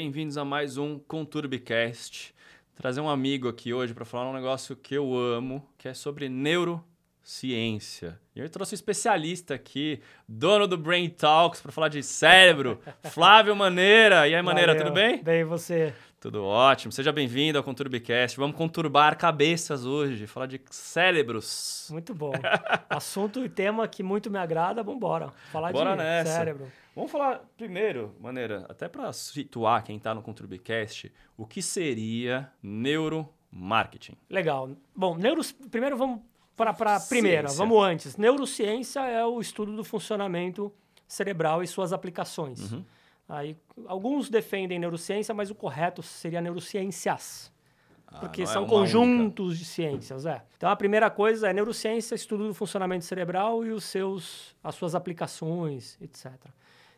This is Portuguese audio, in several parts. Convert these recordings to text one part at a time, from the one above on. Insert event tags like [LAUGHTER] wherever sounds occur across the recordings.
bem-vindos a mais um Conturbicast. Trazer um amigo aqui hoje para falar um negócio que eu amo, que é sobre neurociência. E eu trouxe um especialista aqui, dono do Brain Talks, para falar de cérebro, [LAUGHS] Flávio Maneira. E aí, Maneira, Valeu. tudo bem? Bem, e você? Tudo ótimo. Seja bem-vindo ao Conturbicast. Vamos conturbar cabeças hoje, falar de cérebros. Muito bom. [LAUGHS] Assunto e tema que muito me agrada, vambora. Falar Bora de nessa. cérebro. Vamos falar primeiro, Maneira, até para situar quem está no Conturbicast, o que seria neuromarketing? Legal. Bom, neuro... primeiro vamos para a primeira. Ciência. Vamos antes. Neurociência é o estudo do funcionamento cerebral e suas aplicações. Uhum. Aí, alguns defendem neurociência, mas o correto seria neurociências. Porque Ah, não é são uma conjuntos de ciências, é. Então a primeira coisa é neurociência, estudo do funcionamento cerebral e os seus, as suas aplicações, etc.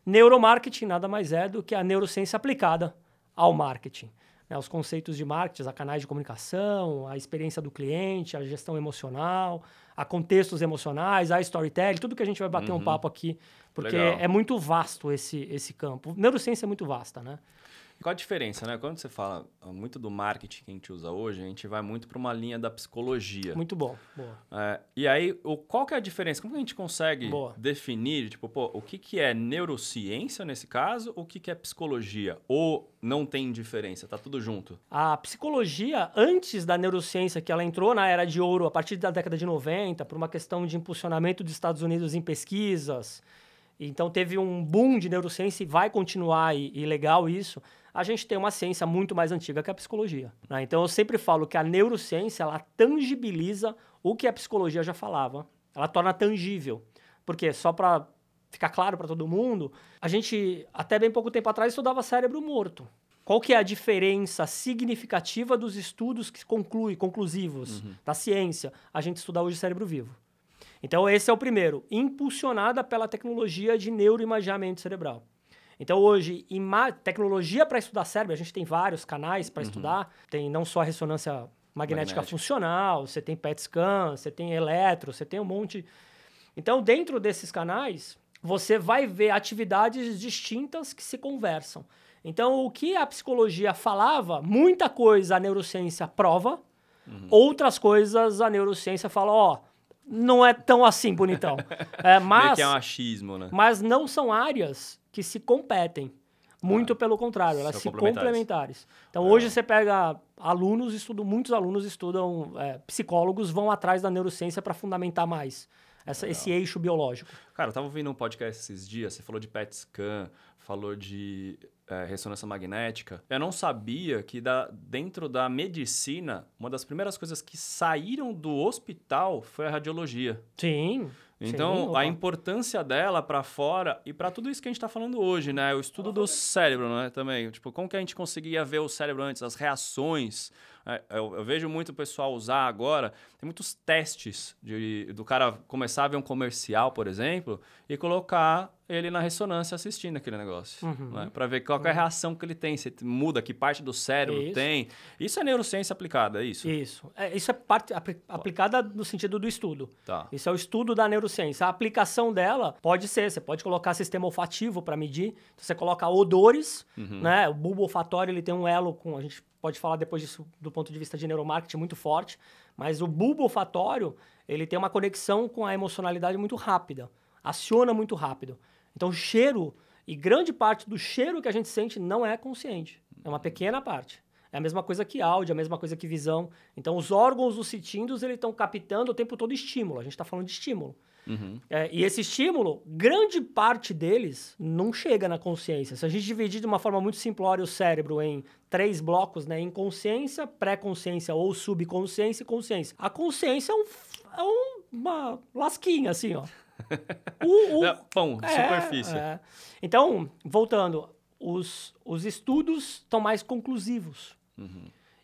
Neuromarketing nada mais é do que a neurociência aplicada ao marketing. Né? Os conceitos de marketing, a canais de comunicação, a experiência do cliente, a gestão emocional, a contextos emocionais, a storytelling, tudo que a gente vai bater um papo aqui, porque Legal. é muito vasto esse, esse campo. Neurociência é muito vasta, né? Qual a diferença, né? Quando você fala muito do marketing que a gente usa hoje, a gente vai muito para uma linha da psicologia. Muito bom. Boa. É, e aí, o, qual que é a diferença? Como que a gente consegue Boa. definir, tipo, pô, o que, que é neurociência nesse caso, o que, que é psicologia? Ou não tem diferença, tá tudo junto? A psicologia, antes da neurociência, que ela entrou na era de ouro a partir da década de 90, por uma questão de impulsionamento dos Estados Unidos em pesquisas, então teve um boom de neurociência e vai continuar, e, e legal isso. A gente tem uma ciência muito mais antiga que a psicologia. né? Então eu sempre falo que a neurociência ela tangibiliza o que a psicologia já falava, ela torna tangível. Porque só para ficar claro para todo mundo, a gente até bem pouco tempo atrás estudava cérebro morto. Qual que é a diferença significativa dos estudos que conclui, conclusivos da ciência? A gente estuda hoje cérebro vivo. Então esse é o primeiro, impulsionada pela tecnologia de neuroimaginamento cerebral. Então hoje, tecnologia para estudar cérebro, a gente tem vários canais para estudar, tem não só a ressonância magnética, Magnética. funcional, funcional, você tem PET scan, você tem eletro, você tem um monte. Então, dentro desses canais, você vai ver atividades distintas que se conversam. Então, o que a psicologia falava, muita coisa a neurociência prova, outras coisas a neurociência fala, ó, não é tão assim, bonitão. [LAUGHS] É, mas, que é um achismo, né? mas não são áreas que se competem. Muito pelo contrário, elas se complementares. complementares. Então, hoje você pega alunos, estudam, muitos alunos estudam, é, psicólogos vão atrás da neurociência para fundamentar mais essa- esse eixo biológico. Cara, eu tava ouvindo um podcast esses dias, você falou de PET scan, falou de é, ressonância magnética. Eu não sabia que da, dentro da medicina, uma das primeiras coisas que saíram do hospital foi a radiologia. Sim. Então, sim, a importância dela para fora e para tudo isso que a gente está falando hoje, né? O estudo do cérebro, né? Também. Tipo, como que a gente conseguia ver o cérebro antes, as reações. É, Eu, eu vejo muito o pessoal usar agora. Tem muitos testes de, do cara começar a ver um comercial, por exemplo, e colocar ele na ressonância assistindo aquele negócio. Uhum. Né? Para ver qual é a reação que ele tem, se muda, que parte do cérebro Isso. tem. Isso é neurociência aplicada, é isso? Isso. É, isso é parte apli- aplicada no sentido do estudo. Tá. Isso é o estudo da neurociência. A aplicação dela pode ser, você pode colocar sistema olfativo para medir. Então, você coloca odores, né? O bulbo olfatório ele tem um elo com, a gente pode falar depois disso do ponto de vista de neuromarketing muito forte, mas o bulbo olfatório, ele tem uma conexão com a emocionalidade muito rápida, aciona muito rápido. Então, o cheiro e grande parte do cheiro que a gente sente não é consciente, é uma pequena parte. É a mesma coisa que áudio, a mesma coisa que visão. Então, os órgãos dos citindos, eles estão captando o tempo todo estímulo. A gente está falando de estímulo. Uhum. É, e esse estímulo, grande parte deles não chega na consciência. Se a gente dividir de uma forma muito simplória o cérebro em três blocos, né? Inconsciência, pré-consciência ou subconsciência e consciência. A consciência é, um, é um- uma lasquinha, assim, ó. O- o- É, pão, é, superfície. é. Então, voltando, os, os estudos estão mais conclusivos.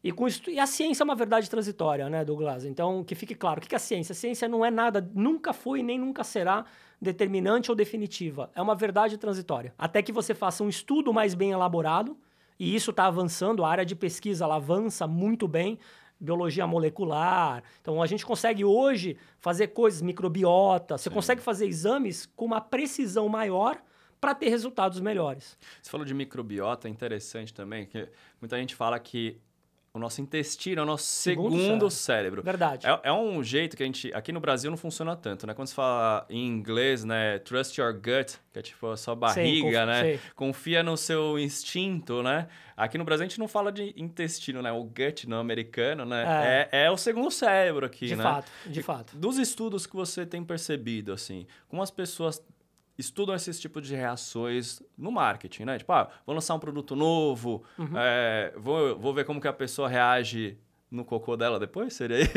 E, com estu- e a ciência é uma verdade transitória, né, Douglas? Então, que fique claro, o que que é a ciência? A ciência não é nada, nunca foi nem nunca será determinante ou definitiva. É uma verdade transitória. Até que você faça um estudo mais bem elaborado, e isso está avançando, a área de pesquisa ela avança muito bem, biologia molecular. Então, a gente consegue hoje fazer coisas, microbiota, você consegue fazer exames com uma precisão maior para ter resultados melhores. Você falou de microbiota, interessante também, que muita gente fala que o nosso intestino é o nosso segundo, segundo cérebro. Verdade. É, é, um jeito que a gente. Aqui no Brasil não funciona tanto, né? Quando se fala em inglês, né? Trust your gut, que é tipo a sua barriga, né? Sei. Confia no seu instinto, né? Aqui no Brasil a gente não fala de intestino, né? O gut no americano, né? É, é, é o segundo cérebro aqui, de né? De fato, de fato. Dos estudos que você tem percebido, assim, como as pessoas estudam esses tipos de reações no marketing, né? Tipo, ah, vou lançar um produto novo, uhum. é, vou, vou ver como que a pessoa reage no cocô dela depois? Seria [LAUGHS] isso?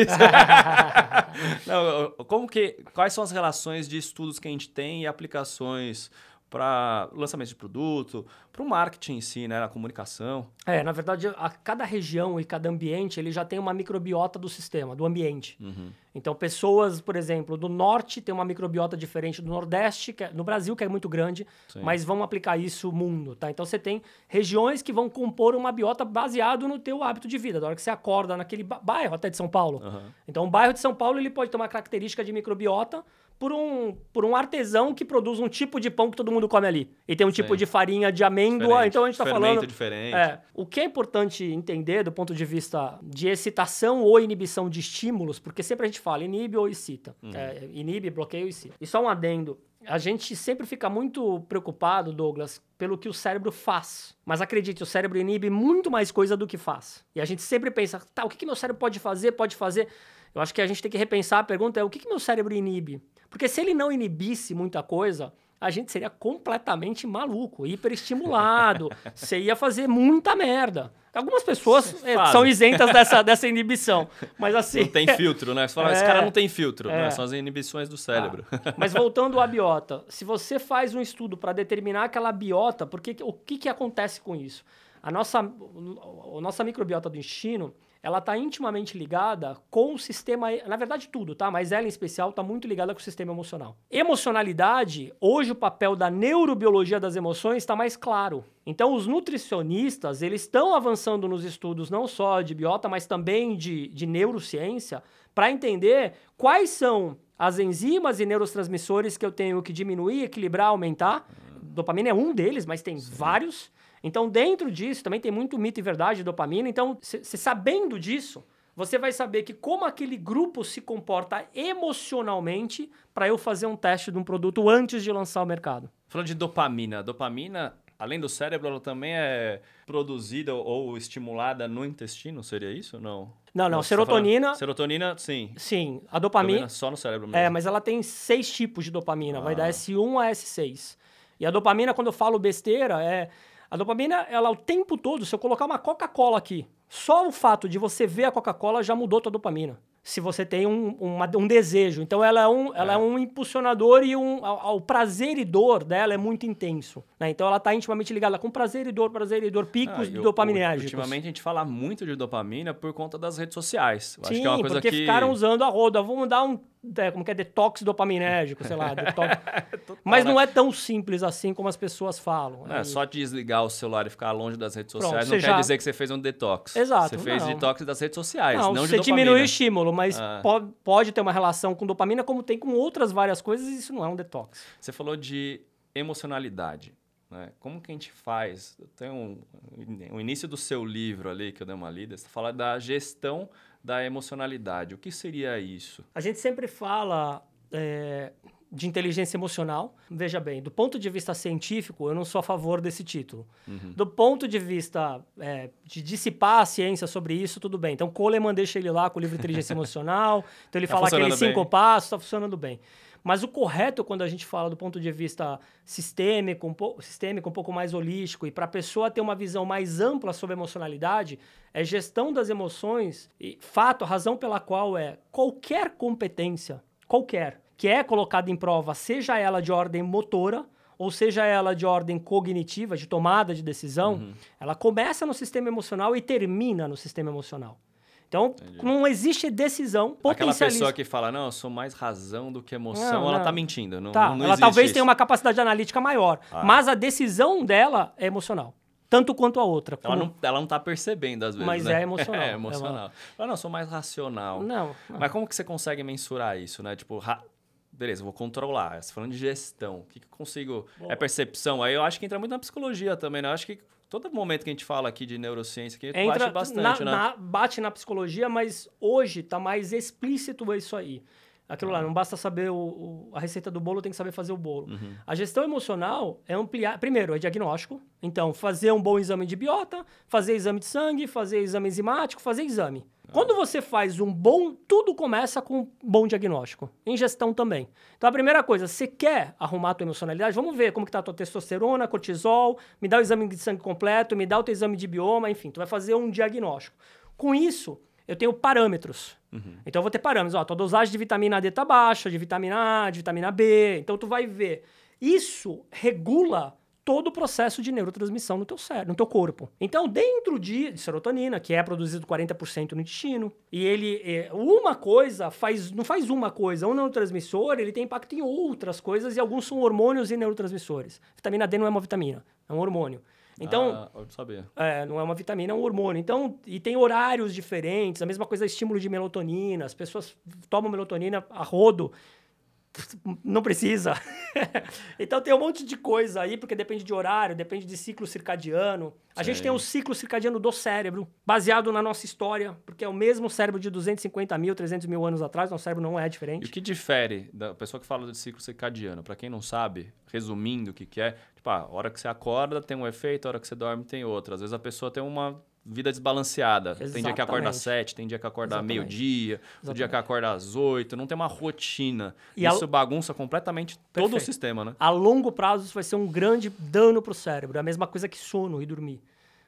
Não, como que, quais são as relações de estudos que a gente tem e aplicações para lançamento de produto, para o marketing em si, né, a comunicação. É, na verdade, a cada região e cada ambiente ele já tem uma microbiota do sistema, do ambiente. Uhum. Então, pessoas, por exemplo, do norte tem uma microbiota diferente do nordeste, que é, no Brasil que é muito grande, Sim. mas vão aplicar isso no mundo, tá? Então, você tem regiões que vão compor uma biota baseado no teu hábito de vida, da hora que você acorda naquele bairro até de São Paulo. Uhum. Então, o bairro de São Paulo ele pode ter uma característica de microbiota por um, por um artesão que produz um tipo de pão que todo mundo come ali. E tem um tipo Sim. de farinha de amêndoa. Diferente. Então a gente está falando. diferente. É, o que é importante entender do ponto de vista de excitação ou inibição de estímulos, porque sempre a gente fala inibe ou excita. Uhum. É, inibe, bloqueia ou excita. E só um adendo. A gente sempre fica muito preocupado, Douglas, pelo que o cérebro faz. Mas acredite, o cérebro inibe muito mais coisa do que faz. E a gente sempre pensa, tá, o que, que meu cérebro pode fazer? Pode fazer. Eu acho que a gente tem que repensar a pergunta é o que, que meu cérebro inibe? Porque se ele não inibisse muita coisa, a gente seria completamente maluco, hiperestimulado. [LAUGHS] você ia fazer muita merda. Algumas pessoas é, são isentas dessa, dessa inibição. Mas assim. Não tem filtro, né? Você fala, é, esse cara não tem filtro, é. né? São as inibições do cérebro. Ah, mas voltando à biota, se você faz um estudo para determinar aquela biota, porque, o que, que acontece com isso? A nossa, a nossa microbiota do intestino ela está intimamente ligada com o sistema, na verdade tudo, tá? Mas ela em especial está muito ligada com o sistema emocional. Emocionalidade, hoje o papel da neurobiologia das emoções está mais claro. Então os nutricionistas, eles estão avançando nos estudos não só de biota, mas também de, de neurociência, para entender quais são as enzimas e neurotransmissores que eu tenho que diminuir, equilibrar, aumentar. Dopamina é um deles, mas tem Sim. vários. Então, dentro disso, também tem muito mito e verdade de dopamina. Então, se sabendo disso, você vai saber que como aquele grupo se comporta emocionalmente para eu fazer um teste de um produto antes de lançar ao mercado. Falando de dopamina, dopamina, além do cérebro, ela também é produzida ou estimulada no intestino, seria isso? Não. Não, não. Tá serotonina. Tá serotonina, sim. Sim. A dopamina. dopamina. Só no cérebro mesmo. É, mas ela tem seis tipos de dopamina. Ah. Vai da S1 a S6. E a dopamina, quando eu falo besteira, é a dopamina, ela o tempo todo, se eu colocar uma Coca-Cola aqui, só o fato de você ver a Coca-Cola já mudou tua dopamina se você tem um, uma, um desejo. Então, ela é um, ela é. é um impulsionador e um, o prazer e dor dela é muito intenso. Né? Então, ela está intimamente ligada com prazer e dor, prazer e dor, picos ah, dopaminérgicos. Ultimamente, a gente fala muito de dopamina por conta das redes sociais. Eu Sim, acho que é uma coisa porque que... ficaram usando a roda. Vamos dar um é, como que é, detox dopaminérgico, sei lá. [LAUGHS] Detox. Mas não né? é tão simples assim como as pessoas falam. É, é só desligar o celular e ficar longe das redes sociais Pronto, não quer dizer que você fez um detox. Exato. Você fez não. detox das redes sociais, não, não você diminui o estímulo, mas ah. pode, pode ter uma relação com dopamina como tem com outras várias coisas e isso não é um detox. Você falou de emocionalidade. Né? Como que a gente faz? Tem um, o início do seu livro ali, que eu dei uma lida, você fala da gestão da emocionalidade. O que seria isso? A gente sempre fala é, de inteligência emocional. Veja bem, do ponto de vista científico, eu não sou a favor desse título. Uhum. Do ponto de vista é, de dissipar a ciência sobre isso, tudo bem. Então, Coleman deixa ele lá com o livro Inteligência Emocional. [LAUGHS] Então, ele tá fala aqueles cinco passos, está funcionando bem. Mas o correto, quando a gente fala do ponto de vista sistêmico, um, pouco, sistêmico, um pouco mais holístico, e para a pessoa ter uma visão mais ampla sobre a emocionalidade, é gestão das emoções, e fato, a razão pela qual é qualquer competência, qualquer, que é colocada em prova, seja ela de ordem motora, ou seja ela de ordem cognitiva, de tomada de decisão, uhum. ela começa no sistema emocional e termina no sistema emocional. Então, Entendi. não existe decisão Aquela pessoa que fala, não, eu sou mais razão do que emoção, não, ela está mentindo. Não, tá. não ela talvez isso. tenha uma capacidade analítica maior, ah. mas a decisão dela é emocional. Tanto quanto a outra. Como... Ela, não, ela não tá percebendo, às vezes. Mas né? é [LAUGHS] emocional. é emocional. Ela... Ela, não, eu sou mais racional. Não, não. Mas como que você consegue mensurar isso, né? Tipo, ra... beleza, vou controlar. Você falando de gestão, o que, que eu consigo. É percepção. Aí eu acho que entra muito na psicologia também, né? Eu acho que todo momento que a gente fala aqui de neurociência, que entra bate bastante, na, né? na- bate na psicologia, mas hoje tá mais explícito isso aí. Aquilo lá, não basta saber o, o- a receita do bolo, tem que saber fazer o bolo. A gestão emocional é ampliar. Primeiro, é diagnóstico. Então, fazer um bom exame de biota, fazer exame de sangue, fazer exame enzimático, fazer exame. Quando você faz um bom, tudo começa com um bom diagnóstico. Em gestão também. Então, a primeira coisa, você quer arrumar a tua emocionalidade? Vamos ver como que tá a tua testosterona, cortisol, me dá o exame de sangue completo, me dá o teu exame de bioma, enfim, tu vai fazer um diagnóstico. Com isso, eu tenho parâmetros. Então, eu vou ter parâmetros. Ó, tua dosagem de vitamina D tá baixa, de vitamina A, de vitamina B. Então, tu vai ver. Isso regula todo o processo de neurotransmissão no teu cérebro, no teu corpo. Então, dentro de serotonina, que é produzido 40% no intestino, e ele é, uma coisa faz não faz uma coisa, um neurotransmissor, ele tem impacto em outras coisas e alguns são hormônios e neurotransmissores. Vitamina D não é uma vitamina, é um hormônio. Então, Ah, sabia. é, não é uma vitamina, é um hormônio. Então, e tem horários diferentes, a mesma coisa estímulo de melatonina. As pessoas tomam melatonina a rodo. Não precisa. [LAUGHS] então tem um monte de coisa aí, porque depende de horário, depende de ciclo circadiano. A gente tem o ciclo circadiano do cérebro, baseado na nossa história, porque é o mesmo cérebro de 250 mil, 300 mil anos atrás, nosso cérebro não é E o diferente. que difere da pessoa que fala de ciclo circadiano? Pra quem não sabe, resumindo o que, que é, tipo, a hora que você acorda tem um efeito, a hora que você dorme tem outro. Às vezes a pessoa tem uma vida desbalanceada. Tem dia que acorda às Exatamente. sete, tem dia que acorda Exatamente. meio-dia, tem dia que acorda às oito, não tem uma rotina. E a- Isso bagunça completamente todo o Perfeito. sistema, né? A longo prazo isso vai ser um grande dano para o cérebro. É a mesma coisa que sono e dormir.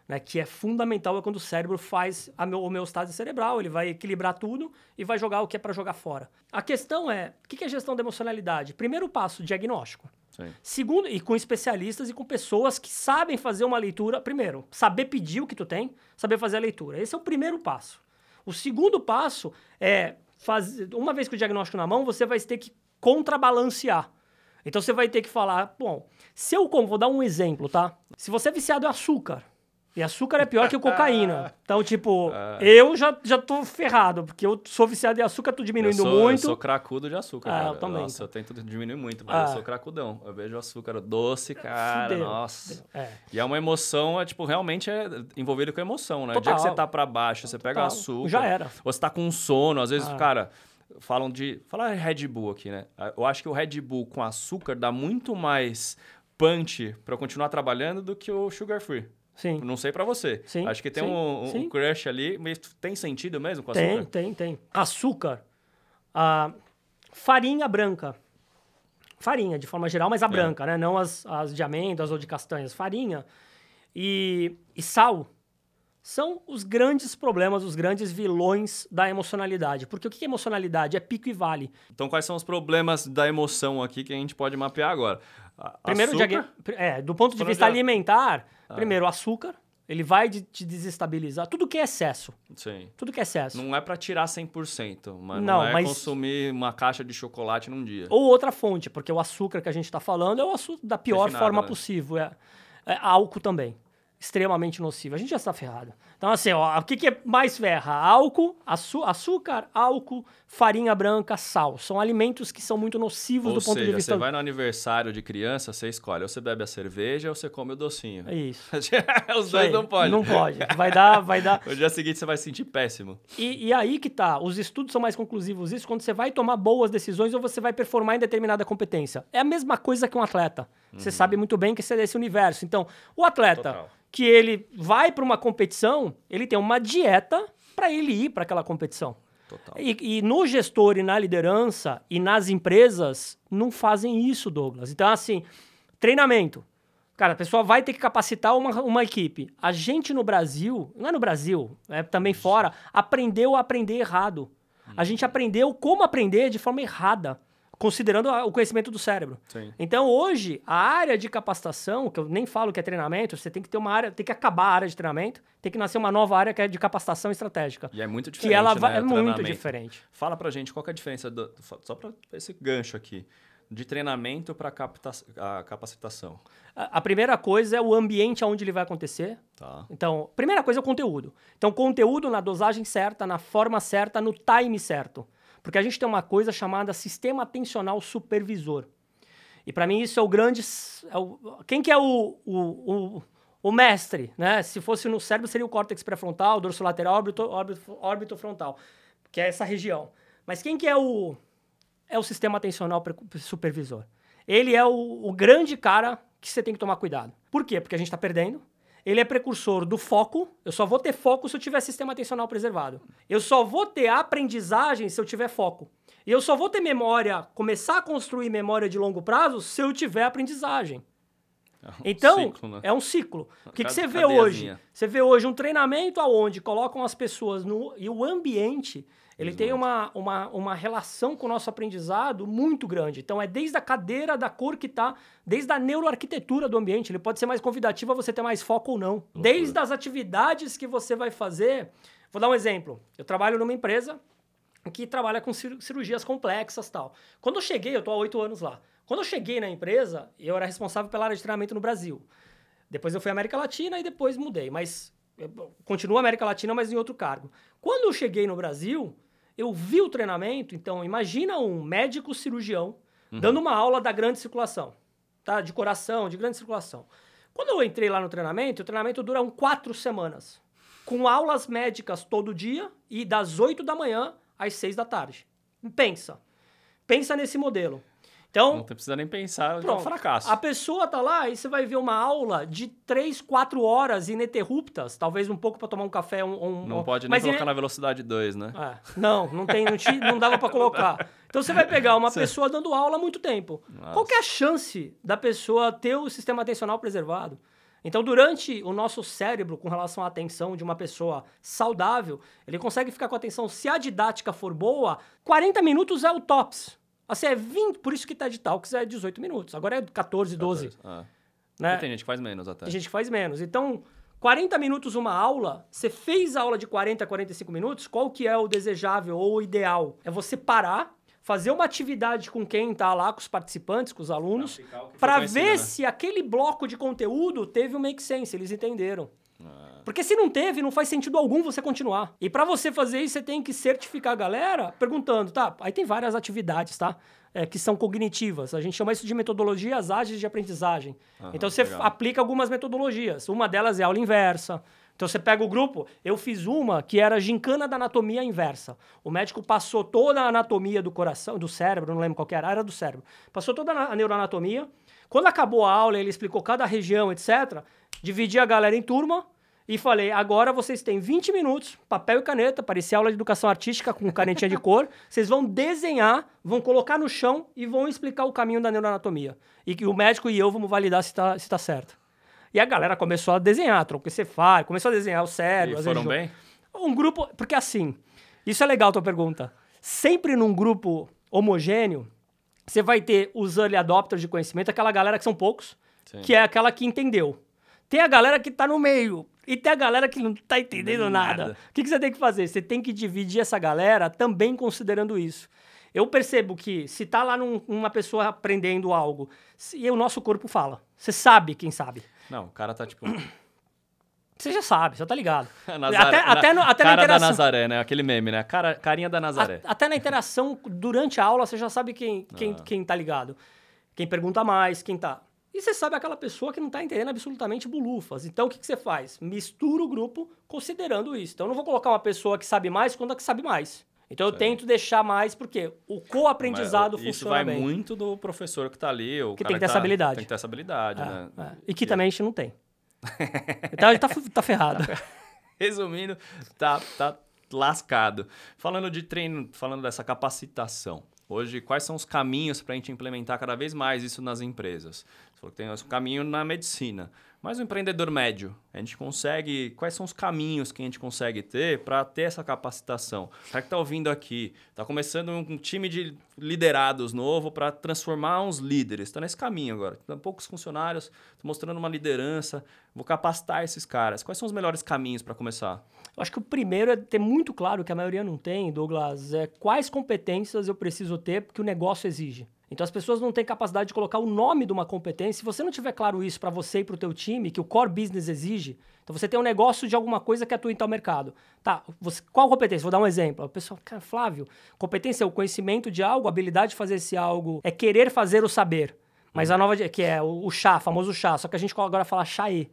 Né? Que é fundamental é quando o cérebro faz a meu- homeostase cerebral, ele vai equilibrar tudo e vai jogar o que é para jogar fora. A questão é, o que é gestão da emocionalidade? Primeiro passo, diagnóstico. Sim. Segundo, e com especialistas e com pessoas que sabem fazer uma leitura. Primeiro, saber pedir o que tu tem, saber fazer a leitura. Esse é o primeiro passo. O segundo passo é fazer. Uma vez que o diagnóstico na mão, você vai ter que contrabalancear. Então você vai ter que falar, bom, se eu como, vou dar um exemplo, tá? Se você é viciado em açúcar, e açúcar é pior que cocaína. [LAUGHS] Então, tipo, eu já, já tô ferrado, porque eu sou viciado em açúcar, tô diminuindo eu sou, muito. Eu sou cracudo de açúcar, Ah, cara. eu também, Nossa, eu tento diminuir muito, mas Ah. eu sou cracudão. Eu vejo açúcar doce, cara, Fudeu. nossa. É. E é uma emoção, é tipo, realmente é envolvido com emoção, né? O dia Total. que você tá pra baixo, você pega Total. açúcar. Já era. Ou você tá com sono, às vezes, Ah. cara, falam de. Fala Red Bull aqui, né? Eu acho que o Red Bull com açúcar dá muito mais punch pra eu continuar trabalhando do que o sugar free. Sim. Não sei pra você. Sim, Acho que tem sim, um, um sim. crush ali, mas tem sentido mesmo com Tem, açúcar? tem, tem. Açúcar. ah, farinha branca. Farinha, de forma geral, mas a branca, né? Não as, as de amêndoas ou de castanhas. Farinha e, e sal são os grandes problemas, os grandes vilões da emocionalidade. Porque o que é emocionalidade? É pico e vale. Então, quais são os problemas da emoção aqui que a gente pode mapear agora? A- Primeiro, açúcar, diagn- é, do ponto de vista de- alimentar, primeiro, açúcar. Ele vai de- te desestabilizar. Tudo que é excesso. Sim. Tudo que é excesso. Não é pra tirar 100%, mas Não, não, é mas- consumir uma caixa de chocolate num dia. Ou outra fonte, porque o açúcar que a gente está falando é o açúcar da pior Refinado, forma né? possível. É, é álcool também. Extremamente nocivo. A gente já está ferrado. Então, assim, ó, o que, que é mais ferra? Álcool, açúcar, álcool, farinha branca, sal. São alimentos que são muito nocivos Ou do ponto seja, de vista. você vai no aniversário de criança, você escolhe, ou você bebe a cerveja ou você come o docinho. É isso. [LAUGHS] Os dois não podem. Não pode. Vai dar, vai dar. [LAUGHS] O dia seguinte você vai se sentir péssimo. E, e aí que tá, os estudos são mais conclusivos isso quando você vai tomar boas decisões ou você vai performar em determinada competência. É a mesma coisa que um atleta. Você sabe muito bem que você é desse universo. Então, o atleta Total. Que ele vai para uma competição, ele tem uma dieta para ele ir para aquela competição. Total. E, e no gestor e na liderança e nas empresas não fazem isso, Douglas. Então, assim, treinamento. Cara, a pessoa vai ter que capacitar uma, uma equipe. A gente no Brasil, não é no Brasil, é também fora, aprendeu a aprender errado. A gente aprendeu como aprender de forma errada, considerando o conhecimento do cérebro. Sim. Então, hoje, a área de capacitação, que eu nem falo que é treinamento, você tem que ter uma área, tem que acabar a área de treinamento, tem que nascer uma nova área que é de capacitação estratégica. E é muito diferente, Que ela né, vai, é muito diferente. Fala pra gente qual é a diferença, do, só pra esse gancho aqui, de treinamento pra capta- a capacitação. A, a primeira coisa é o ambiente onde ele vai acontecer. Tá. Então, primeira coisa é o conteúdo. Então, conteúdo na dosagem certa, na forma certa, no time certo. Porque a gente tem uma coisa chamada sistema atencional supervisor. E para mim isso é o grande. É o, quem que é o, o, o, o, mestre? Né? Se fosse no cérebro, seria o córtex pré-frontal, dorso lateral, órbito, órbito, órbito frontal, que é essa região. Mas quem que é o, é o sistema atencional supervisor? Ele é o, o grande cara que você tem que tomar cuidado. Por quê? Porque a gente está perdendo. Ele é precursor do foco. Eu só vou ter foco se eu tiver sistema atencional preservado. Eu só vou ter aprendizagem se eu tiver foco. E eu só vou ter memória, começar a construir memória de longo prazo se eu tiver aprendizagem. É um então, ciclo, né? é um ciclo. O que, que você vê hoje? Você vê hoje um treinamento aonde colocam as pessoas no. E o ambiente, ele Exato. tem uma, uma, uma relação com o nosso aprendizado muito grande. Então, é desde a cadeira da cor que está, desde a neuroarquitetura do ambiente. Ele pode ser mais convidativo a você ter mais foco ou não. Loucura. Desde as atividades que você vai fazer. Vou dar um exemplo. Eu trabalho numa empresa que trabalha com cirurgias complexas tal. Quando eu cheguei, eu estou há oito anos lá. Quando eu cheguei na empresa, eu era responsável pela área de treinamento no Brasil. Depois eu fui à América Latina e depois mudei, mas continuo América Latina, mas em outro cargo. Quando eu cheguei no Brasil, eu vi o treinamento, então imagina um médico cirurgião uhum. dando uma aula da grande circulação, tá? De coração, de grande circulação. Quando eu entrei lá no treinamento, o treinamento dura um quatro semanas, com aulas médicas todo dia e das 8 da manhã às seis da tarde. Pensa. Pensa nesse modelo. Então, não precisa nem pensar, pronto, é um fracasso. A pessoa tá lá e você vai ver uma aula de três, quatro horas ininterruptas, talvez um pouco para tomar um café, um, um Não pode nem colocar na velocidade 2, né? É, não, não tem, não, te, não dava para colocar. Então você vai pegar uma [LAUGHS] pessoa dando aula há muito tempo. Nossa. Qual é a chance da pessoa ter o sistema atencional preservado? Então, durante o nosso cérebro, com relação à atenção de uma pessoa saudável, ele consegue ficar com a atenção, se a didática for boa, 40 minutos é o tops. Assim, é 20, por isso que TED Talks é 18 minutos. Agora é 14, 12. 14. Ah. Né? tem gente que faz menos até. Tem gente que faz menos. Então, 40 minutos uma aula, você fez a aula de 40 a 45 minutos, qual que é o desejável ou o ideal? É você parar, fazer uma atividade com quem está lá, com os participantes, com os alunos, para ver né? se aquele bloco de conteúdo teve um make sense, eles entenderam. Ah. Porque se não teve, não faz sentido algum você continuar. E para você fazer isso, você tem que certificar a galera perguntando, tá? Aí tem várias atividades, tá? É, que são cognitivas. A gente chama isso de metodologias ágeis de aprendizagem. Aham, então você legal. aplica algumas metodologias. Uma delas é aula inversa. Então você pega o grupo, eu fiz uma que era gincana da anatomia inversa. O médico passou toda a anatomia do coração, do cérebro, não lembro qual era, era do cérebro. Passou toda a neuroanatomia. Quando acabou a aula, ele explicou cada região, etc. Dividi a galera em turma e falei: agora vocês têm 20 minutos, papel e caneta, parecia aula de educação artística com canetinha de cor. [LAUGHS] Vocês vão desenhar, vão colocar no chão e vão explicar o caminho da neuroanatomia. E que o médico e eu vamos validar se está se tá certo. E a galera começou a desenhar, troncocefálico, começou a desenhar o cérebro. E foram bem? Um grupo... Porque assim, isso é legal a tua pergunta. Sempre num grupo homogêneo, você vai ter os early adopters de conhecimento, aquela galera que são poucos, Sim. que é aquela que entendeu. Tem a galera que tá no meio. E tem a galera que não tá entendendo nada. nada. O que, que você tem que fazer? Você tem que dividir essa galera também considerando isso. Eu percebo que se tá lá num, uma pessoa aprendendo algo, e o nosso corpo fala. Você sabe quem sabe. Não, o cara tá tipo. [CLEARS THROAT] Você já sabe, você tá ligado. [LAUGHS] Nazaré, até, na, até, no, até cara na interação. da Nazaré, né? Aquele meme, né? Cara, carinha da Nazaré. A, até na interação, durante a aula, você já sabe quem, quem, [LAUGHS] ah. quem tá ligado. Quem pergunta mais, quem tá. E você sabe aquela pessoa que não tá entendendo absolutamente bulufas. Então, o que, que você faz? Mistura o grupo considerando isso. Então, eu não vou colocar uma pessoa que sabe mais quando a que sabe mais. Então, eu tento deixar mais, porque o co-aprendizado funciona bem. Isso vai muito do professor que tá ali. O que tem que ter essa tá, habilidade. Tem que ter essa habilidade, é, né? É. E que também a gente não tem. [LAUGHS] então, a gente tá, tá ferrado. [LAUGHS] Resumindo, tá, tá lascado. Falando de treino, falando dessa capacitação. Hoje, quais são os caminhos para a gente implementar cada vez mais isso nas empresas? Você falou que tem um caminho na medicina. Mas o empreendedor médio, a gente consegue. Quais são os caminhos que a gente consegue ter para ter essa capacitação? Será que está ouvindo aqui? Está começando um time de liderados novo para transformar uns líderes. Está nesse caminho agora. Tem poucos funcionários, estou mostrando uma liderança. Vou capacitar esses caras. Quais são os melhores caminhos para começar? Eu acho que o primeiro é ter muito claro que a maioria não tem, Douglas, é quais competências eu preciso ter porque o negócio exige. Então as pessoas não têm capacidade de colocar o nome de uma competência. Se você não tiver claro isso para você e para o teu time, que o core business exige, então você tem um negócio de alguma coisa que atua em tal mercado. Tá, você, qual competência? Vou dar um exemplo. O pessoal, cara, Flávio, competência é o conhecimento de algo, a habilidade de fazer esse algo, é querer fazer o saber. Mas a nova, que é o, o chá, famoso chá, só que a gente agora fala chaê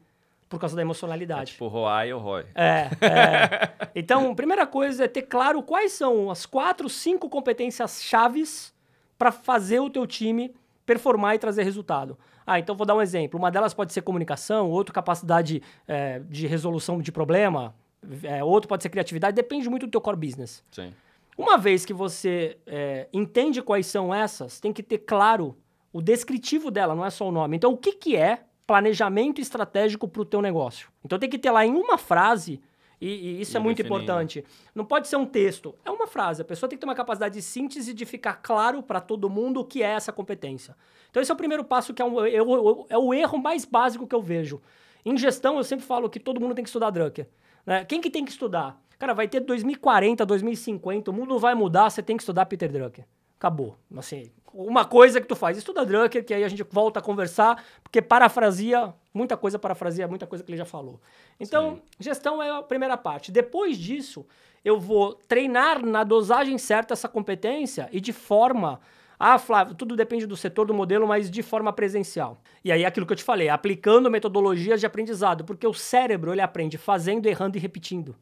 por causa da emocionalidade. É tipo Roai ou Roy. É, é. [LAUGHS] Então, primeira coisa é ter claro quais são as quatro, cinco competências chaves para fazer o teu time performar e trazer resultado. Ah, então vou dar um exemplo. Uma delas pode ser comunicação, outro capacidade é, de resolução de problema, é, outro pode ser criatividade, depende muito do teu core business. Sim. Uma vez que você é, entende quais são essas, tem que ter claro o descritivo dela, não é só o nome. Então, o que, que é planejamento estratégico para o teu negócio? Então, tem que ter lá em uma frase e, e isso e é muito definindo. importante. Não pode ser um texto, é uma frase. A pessoa tem que ter uma capacidade de síntese de ficar claro para todo mundo o que é essa competência. Então, esse é o primeiro passo, que é, um, é, o, é o erro mais básico que eu vejo. Em gestão, eu sempre falo que todo mundo tem que estudar Drucker. Né? Quem que tem que estudar? Cara, vai ter 2040, 2050, o mundo vai mudar, você tem que estudar Peter Drucker. Acabou. Assim, uma coisa que tu faz, estuda Drucker, que aí a gente volta a conversar, porque parafrasia, muita coisa parafrasia, muita coisa que ele já falou. Então, Sim. gestão é a primeira parte. Depois disso, eu vou treinar na dosagem certa essa competência e de forma ah, Flávio, tudo depende do setor, do modelo, mas de forma presencial. E aí aquilo que eu te falei, aplicando metodologias de aprendizado, porque o cérebro ele aprende fazendo, errando e repetindo.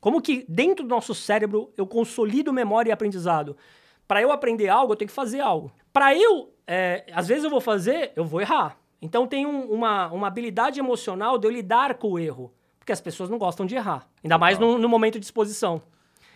Como que dentro do nosso cérebro eu consolido memória e aprendizado? Para eu aprender algo, eu tenho que fazer algo. Para eu, é, às vezes eu vou fazer, eu vou errar. Então tem um, uma, uma habilidade emocional de eu lidar com o erro. Porque as pessoas não gostam de errar. Ainda mais no, no momento de exposição.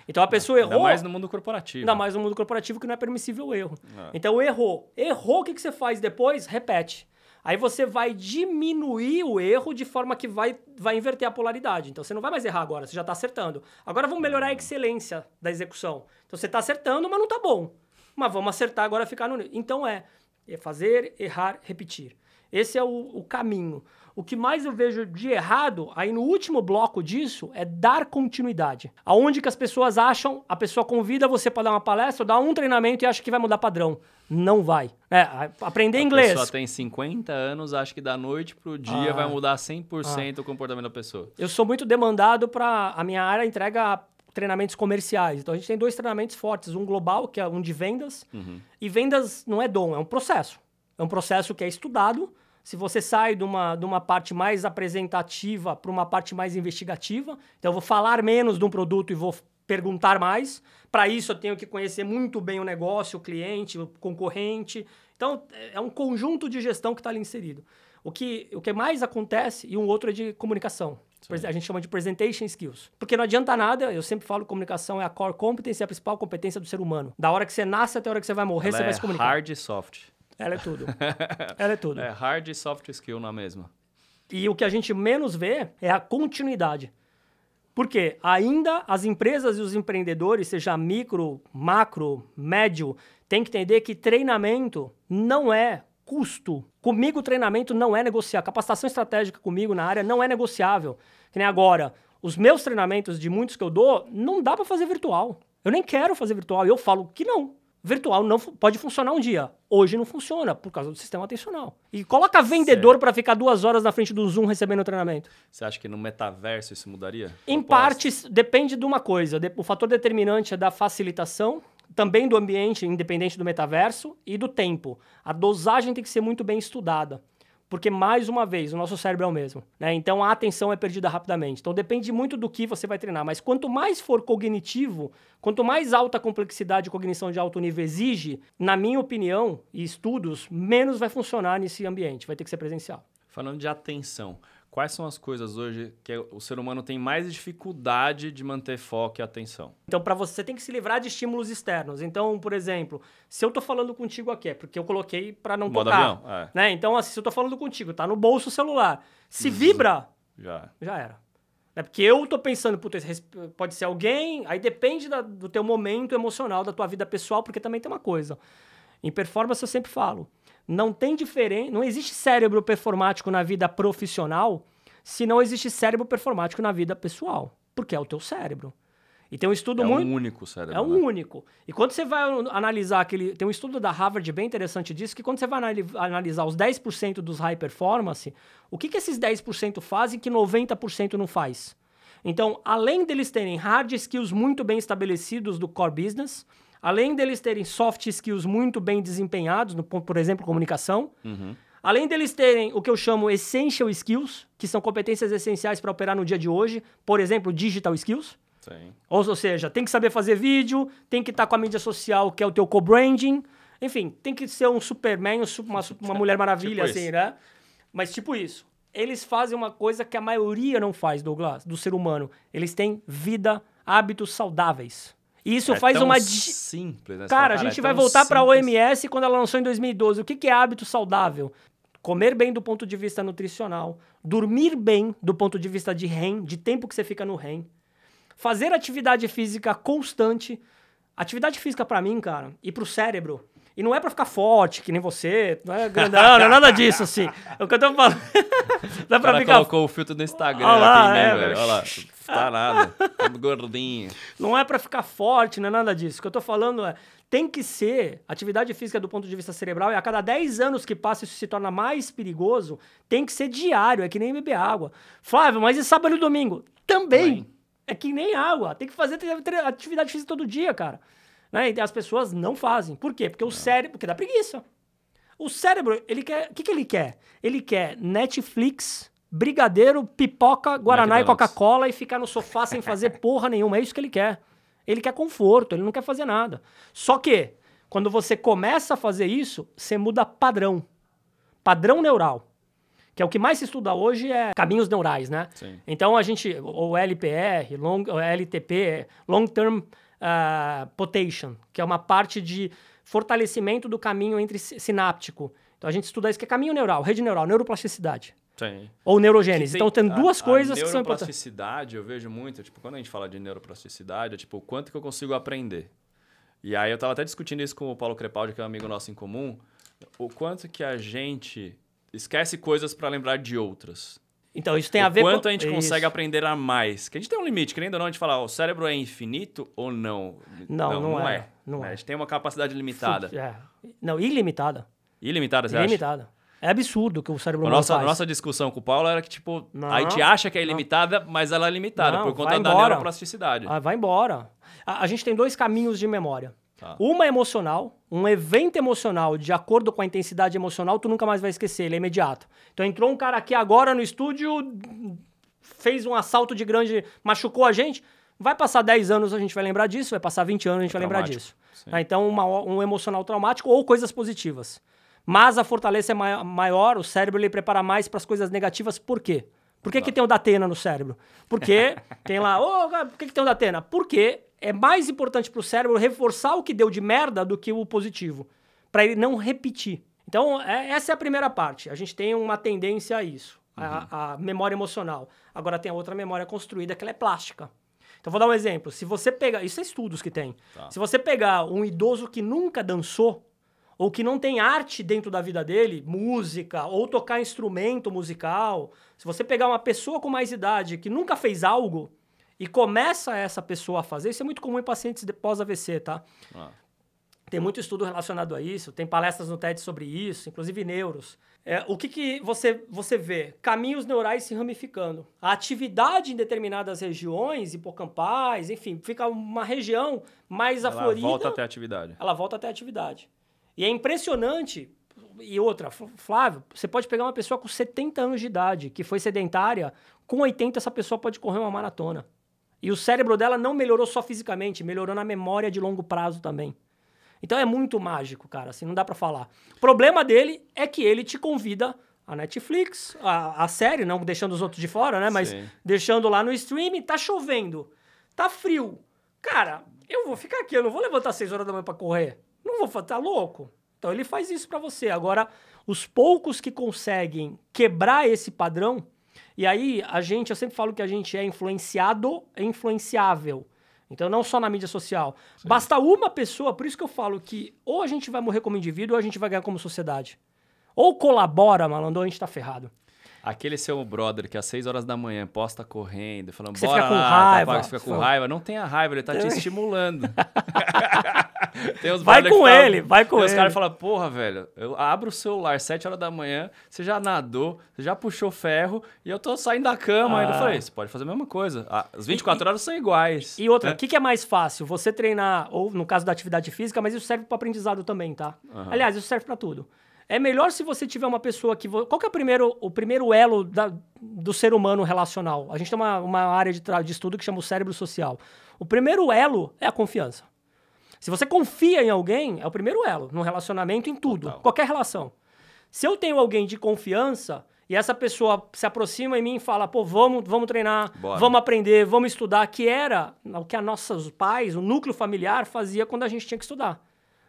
Então a pessoa errou. Ainda mais no mundo corporativo. Ainda mais no mundo corporativo que não é permissível o erro. É. Então errou. Errou, o que, que você faz depois? Repete. Aí você vai diminuir o erro de forma que vai, vai inverter a polaridade. Então você não vai mais errar agora, você já está acertando. Agora vamos melhorar a excelência da execução. Então você está acertando, mas não está bom. Mas vamos acertar agora ficar no. Então é, é fazer, errar, repetir. Esse é o, o caminho. O que mais eu vejo de errado, aí no último bloco disso, é dar continuidade. Aonde que as pessoas acham, a pessoa convida você para dar uma palestra, dá um treinamento e acha que vai mudar padrão. Não vai. É, aprender a inglês. A pessoa tem 50 anos, acha que da noite pro dia ah, vai mudar 100% ah. o comportamento da pessoa. Eu sou muito demandado para a minha área entrega treinamentos comerciais. Então a gente tem dois treinamentos fortes, um global, que é um de vendas, uhum. e vendas não é dom, é um processo. É um processo que é estudado se você sai de uma, de uma parte mais apresentativa para uma parte mais investigativa, então eu vou falar menos de um produto e vou perguntar mais. Para isso, eu tenho que conhecer muito bem o negócio, o cliente, o concorrente. Então, é um conjunto de gestão que está ali inserido. O que, o que mais acontece, e um outro é de comunicação. Sim. A gente chama de presentation skills. Porque não adianta nada, eu sempre falo que comunicação é a core competence, é a principal competência do ser humano. Da hora que você nasce até a hora que você vai morrer, Ela você é vai se comunicar. hard e soft. Ela é tudo. [LAUGHS] Ela é tudo. É hard e soft skill na mesma. E o que a gente menos vê é a continuidade. Porque ainda as empresas e os empreendedores, seja micro, macro, médio, têm que entender que treinamento não é custo. Comigo, treinamento não é negociável. Capacitação estratégica comigo na área não é negociável. Que nem agora. Os meus treinamentos, de muitos que eu dou, não dá para fazer virtual. Eu nem quero fazer virtual. Eu falo que não virtual não pode funcionar um dia. Hoje não funciona por causa do sistema atencional. E coloca vendedor para ficar duas horas na frente do Zoom recebendo o treinamento. Você acha que no metaverso isso mudaria? Em partes, depende de uma coisa. O fator determinante é da facilitação, também do ambiente, independente do metaverso, e do tempo. A dosagem tem que ser muito bem estudada. Porque, mais uma vez, o nosso cérebro é o mesmo. Né? Então, a atenção é perdida rapidamente. Então, depende muito do que você vai treinar. Mas quanto mais for cognitivo, quanto mais alta complexidade de cognição de alto nível exige, na minha opinião e estudos, menos vai funcionar nesse ambiente. Vai ter que ser presencial. Falando de atenção, Quais são as coisas hoje que o ser humano tem mais dificuldade de manter foco e atenção? Então, para você, tem que se livrar de estímulos externos. Então, por exemplo, se eu estou falando contigo aqui, é porque eu coloquei para não Modo tocar. Avião, é. né? Então, assim, se eu estou falando contigo, tá no bolso o celular. Se vibra, já, já era. É porque eu tô pensando, puta, pode ser alguém, aí depende da, do teu momento emocional, da tua vida pessoal, porque também tem uma coisa. Em performance eu sempre falo, não tem diferença, não existe cérebro performático na vida profissional se não existe cérebro performático na vida pessoal, porque é o teu cérebro. E tem um estudo É muito. um único cérebro. É um né? único. E quando você vai analisar aquele. Tem um estudo da Harvard bem interessante disso, que quando você vai anali- analisar os 10% dos high performance, o que, que esses 10% fazem que 90% não faz? Então, além deles terem hard skills muito bem estabelecidos do core business, além deles terem soft skills muito bem desempenhados, no, ponto, por exemplo, comunicação, além deles terem o que eu chamo essential skills, que são competências essenciais para operar no dia de hoje, por exemplo, digital skills. Sim. Ou, ou seja, tem que saber fazer vídeo, tem que estar com a mídia social, que é o teu co-branding. Enfim, tem que ser um Superman, um su- uma, uma [LAUGHS] Mulher Maravilha, Tipo assim, isso. né? Mas tipo isso. Eles fazem uma coisa que a maioria não faz, Douglas, do ser humano. Eles têm vida, hábitos saudáveis. E isso É faz uma... simples, né? Cara, a gente é vai voltar para a. OMS quando ela lançou em 2012. O que, que é hábito saudável? Comer bem do ponto de vista nutricional, dormir bem do ponto de vista de REM, de tempo que você fica no REM, fazer atividade física constante. Atividade física para mim, cara, e pro cérebro. E não é pra ficar forte, que nem você, não é grandão, não é nada disso, assim. É o que eu tô falando. [LAUGHS] não é O pra ficar colocou o filtro no Instagram Olha lá, aqui, né, é, velho? Olha lá, tá nada. Todo gordinho. Não é pra ficar forte, não é nada disso. O que eu tô falando é, tem que ser, atividade física do ponto de vista cerebral, e a cada 10 anos que passa isso se torna mais perigoso, tem que ser diário, é que nem beber água. Flávio, mas e sábado e domingo? Também. Também. É que nem água. Tem que fazer atividade física todo dia, cara. Né? E as pessoas não fazem. Por quê? Porque o cérebro, porque dá preguiça. O cérebro, ele quer. O que, que ele quer? Ele quer Netflix, brigadeiro, pipoca, Guaraná e. Coca-Cola e ficar no sofá sem fazer [LAUGHS] porra nenhuma. É isso que ele quer. Ele quer conforto, ele não quer fazer nada. Só que, quando você começa a fazer isso, você muda padrão. Padrão neural. Que é o que mais se estuda hoje é caminhos neurais, né? Sim. Então a gente, o LPR, long, o LTP, Long Term ah, Potation, que é uma parte de fortalecimento do caminho entre si- sináptico. Então a gente estuda isso que é caminho neural, rede neural, neuroplasticidade. Sim. Ou neurogênese. Que então tem a- duas a coisas que são importantes. neuroplasticidade, eu vejo muito, tipo, quando a gente fala de neuroplasticidade, é tipo, o quanto que eu consigo aprender. E aí eu tava até discutindo isso com o Paulo Crepaldi, que é um amigo nosso em comum, o quanto que a gente esquece coisas para lembrar de outras. Então isso tem o a ver quanto com a gente Isso. consegue aprender a mais. Que a gente tem um limite, querendo ou não, a gente fala, ó, o cérebro é infinito ou não? Não, não é, não né? é. A gente tem uma capacidade limitada. É. Não, ilimitada. Ilimitada, você acha? Ilimitada. É absurdo que o cérebro A humano nossa, a faz. nossa discussão com o Paulo era que, tipo, Não, a gente acha que é ilimitada, mas ela é limitada Não, por conta da neuroplasticidade. Ah, vai embora. A, a gente tem dois caminhos de memória. Tá. Uma emocional, um evento emocional, de acordo com a intensidade emocional, tu nunca mais vai esquecer, ele é imediato. Então entrou um cara aqui agora no estúdio, fez um assalto de grande, machucou a gente. Vai passar 10 anos, a gente vai lembrar disso, vai passar 20 anos, a gente vai lembrar disso. Tá? Então, uma- um emocional traumático ou coisas positivas. Mas a fortaleza é mai- maior, o cérebro ele prepara mais para as coisas negativas, por quê? Por que, que tem o Datena no cérebro? Porque [LAUGHS] tem lá, ô, cara, por que, que tem o Datena? Porque é mais importante para o cérebro reforçar o que deu de merda do que o positivo, para ele não repetir. Então, é- essa é a primeira parte. A gente tem uma tendência a isso, a, a memória emocional. Agora tem a outra memória construída, que ela é plástica. Então, vou dar um exemplo. Se você pegar. Isso é estudos que tem. Tá. Se você pegar um idoso que nunca dançou, ou que não tem arte dentro da vida dele, música, ou tocar instrumento musical, se você pegar uma pessoa com mais idade que nunca fez algo e começa essa pessoa a fazer, isso é muito comum em pacientes de pós-AVC, tá? Ah, Tem muito estudo relacionado a isso, tem palestras no TED sobre isso, inclusive neuros. É, o que, que você, você vê? Caminhos neurais se ramificando. A atividade em determinadas regiões, hipocampais, enfim, fica uma região mais ela aflorida volta até a atividade. ela volta até a atividade. E é impressionante. E outra, Flávio, você pode pegar uma pessoa com 70 anos de idade, que foi sedentária, com 80 essa pessoa pode correr uma maratona. E o cérebro dela não melhorou só fisicamente, melhorou na memória de longo prazo também. Então é muito mágico, cara, assim, não dá pra falar. O problema dele é que ele te convida a Netflix, a, a série, não deixando os outros de fora, né? Mas Sim. deixando lá no streaming, tá chovendo, tá frio. Cara, eu vou ficar aqui, eu não vou levantar às 6 horas da manhã pra correr. Não vou, tá louco? Então ele faz isso pra você. Agora, os poucos que conseguem quebrar esse padrão, e aí a gente, eu sempre falo que a gente é influenciado e influenciável. Então, não só na mídia social. Basta uma pessoa, por isso que eu falo que ou a gente vai morrer como indivíduo ou a gente vai ganhar como sociedade. Ou colabora, malandro, ou a gente tá ferrado. Aquele seu brother que às 6 horas da manhã posta correndo, falando, você bora fica com lá, raiva. tá, você fica com raiva. Não tenha raiva, ele tá te estimulando. [LAUGHS] Tem os Vai com falam- ele, vai com tem Os ele. caras falam, porra, velho, eu abro o celular 7 horas da manhã, você já nadou, você já puxou ferro, e eu tô saindo da cama ainda. Eu Ah. falei, você pode fazer a mesma coisa. Ah, As 24 horas são iguais. E outra, o né? que, que é mais fácil? Você treinar, ou no caso da atividade física, mas isso serve para aprendizado também, tá? Aliás, isso serve para tudo. É melhor se você tiver uma pessoa que. Qual que é o primeiro, o primeiro elo da- do ser humano relacional? A gente tem uma, uma área de, de estudo que chama o cérebro social. O primeiro elo é a confiança. Se você confia em alguém, é o primeiro elo, no relacionamento, em tudo, Total. qualquer relação. Se eu tenho alguém de confiança e essa pessoa se aproxima em mim e fala, pô, vamos, vamos treinar, Bora. vamos aprender, vamos estudar, que era o que a nossos pais, o núcleo familiar, fazia quando a gente tinha que estudar.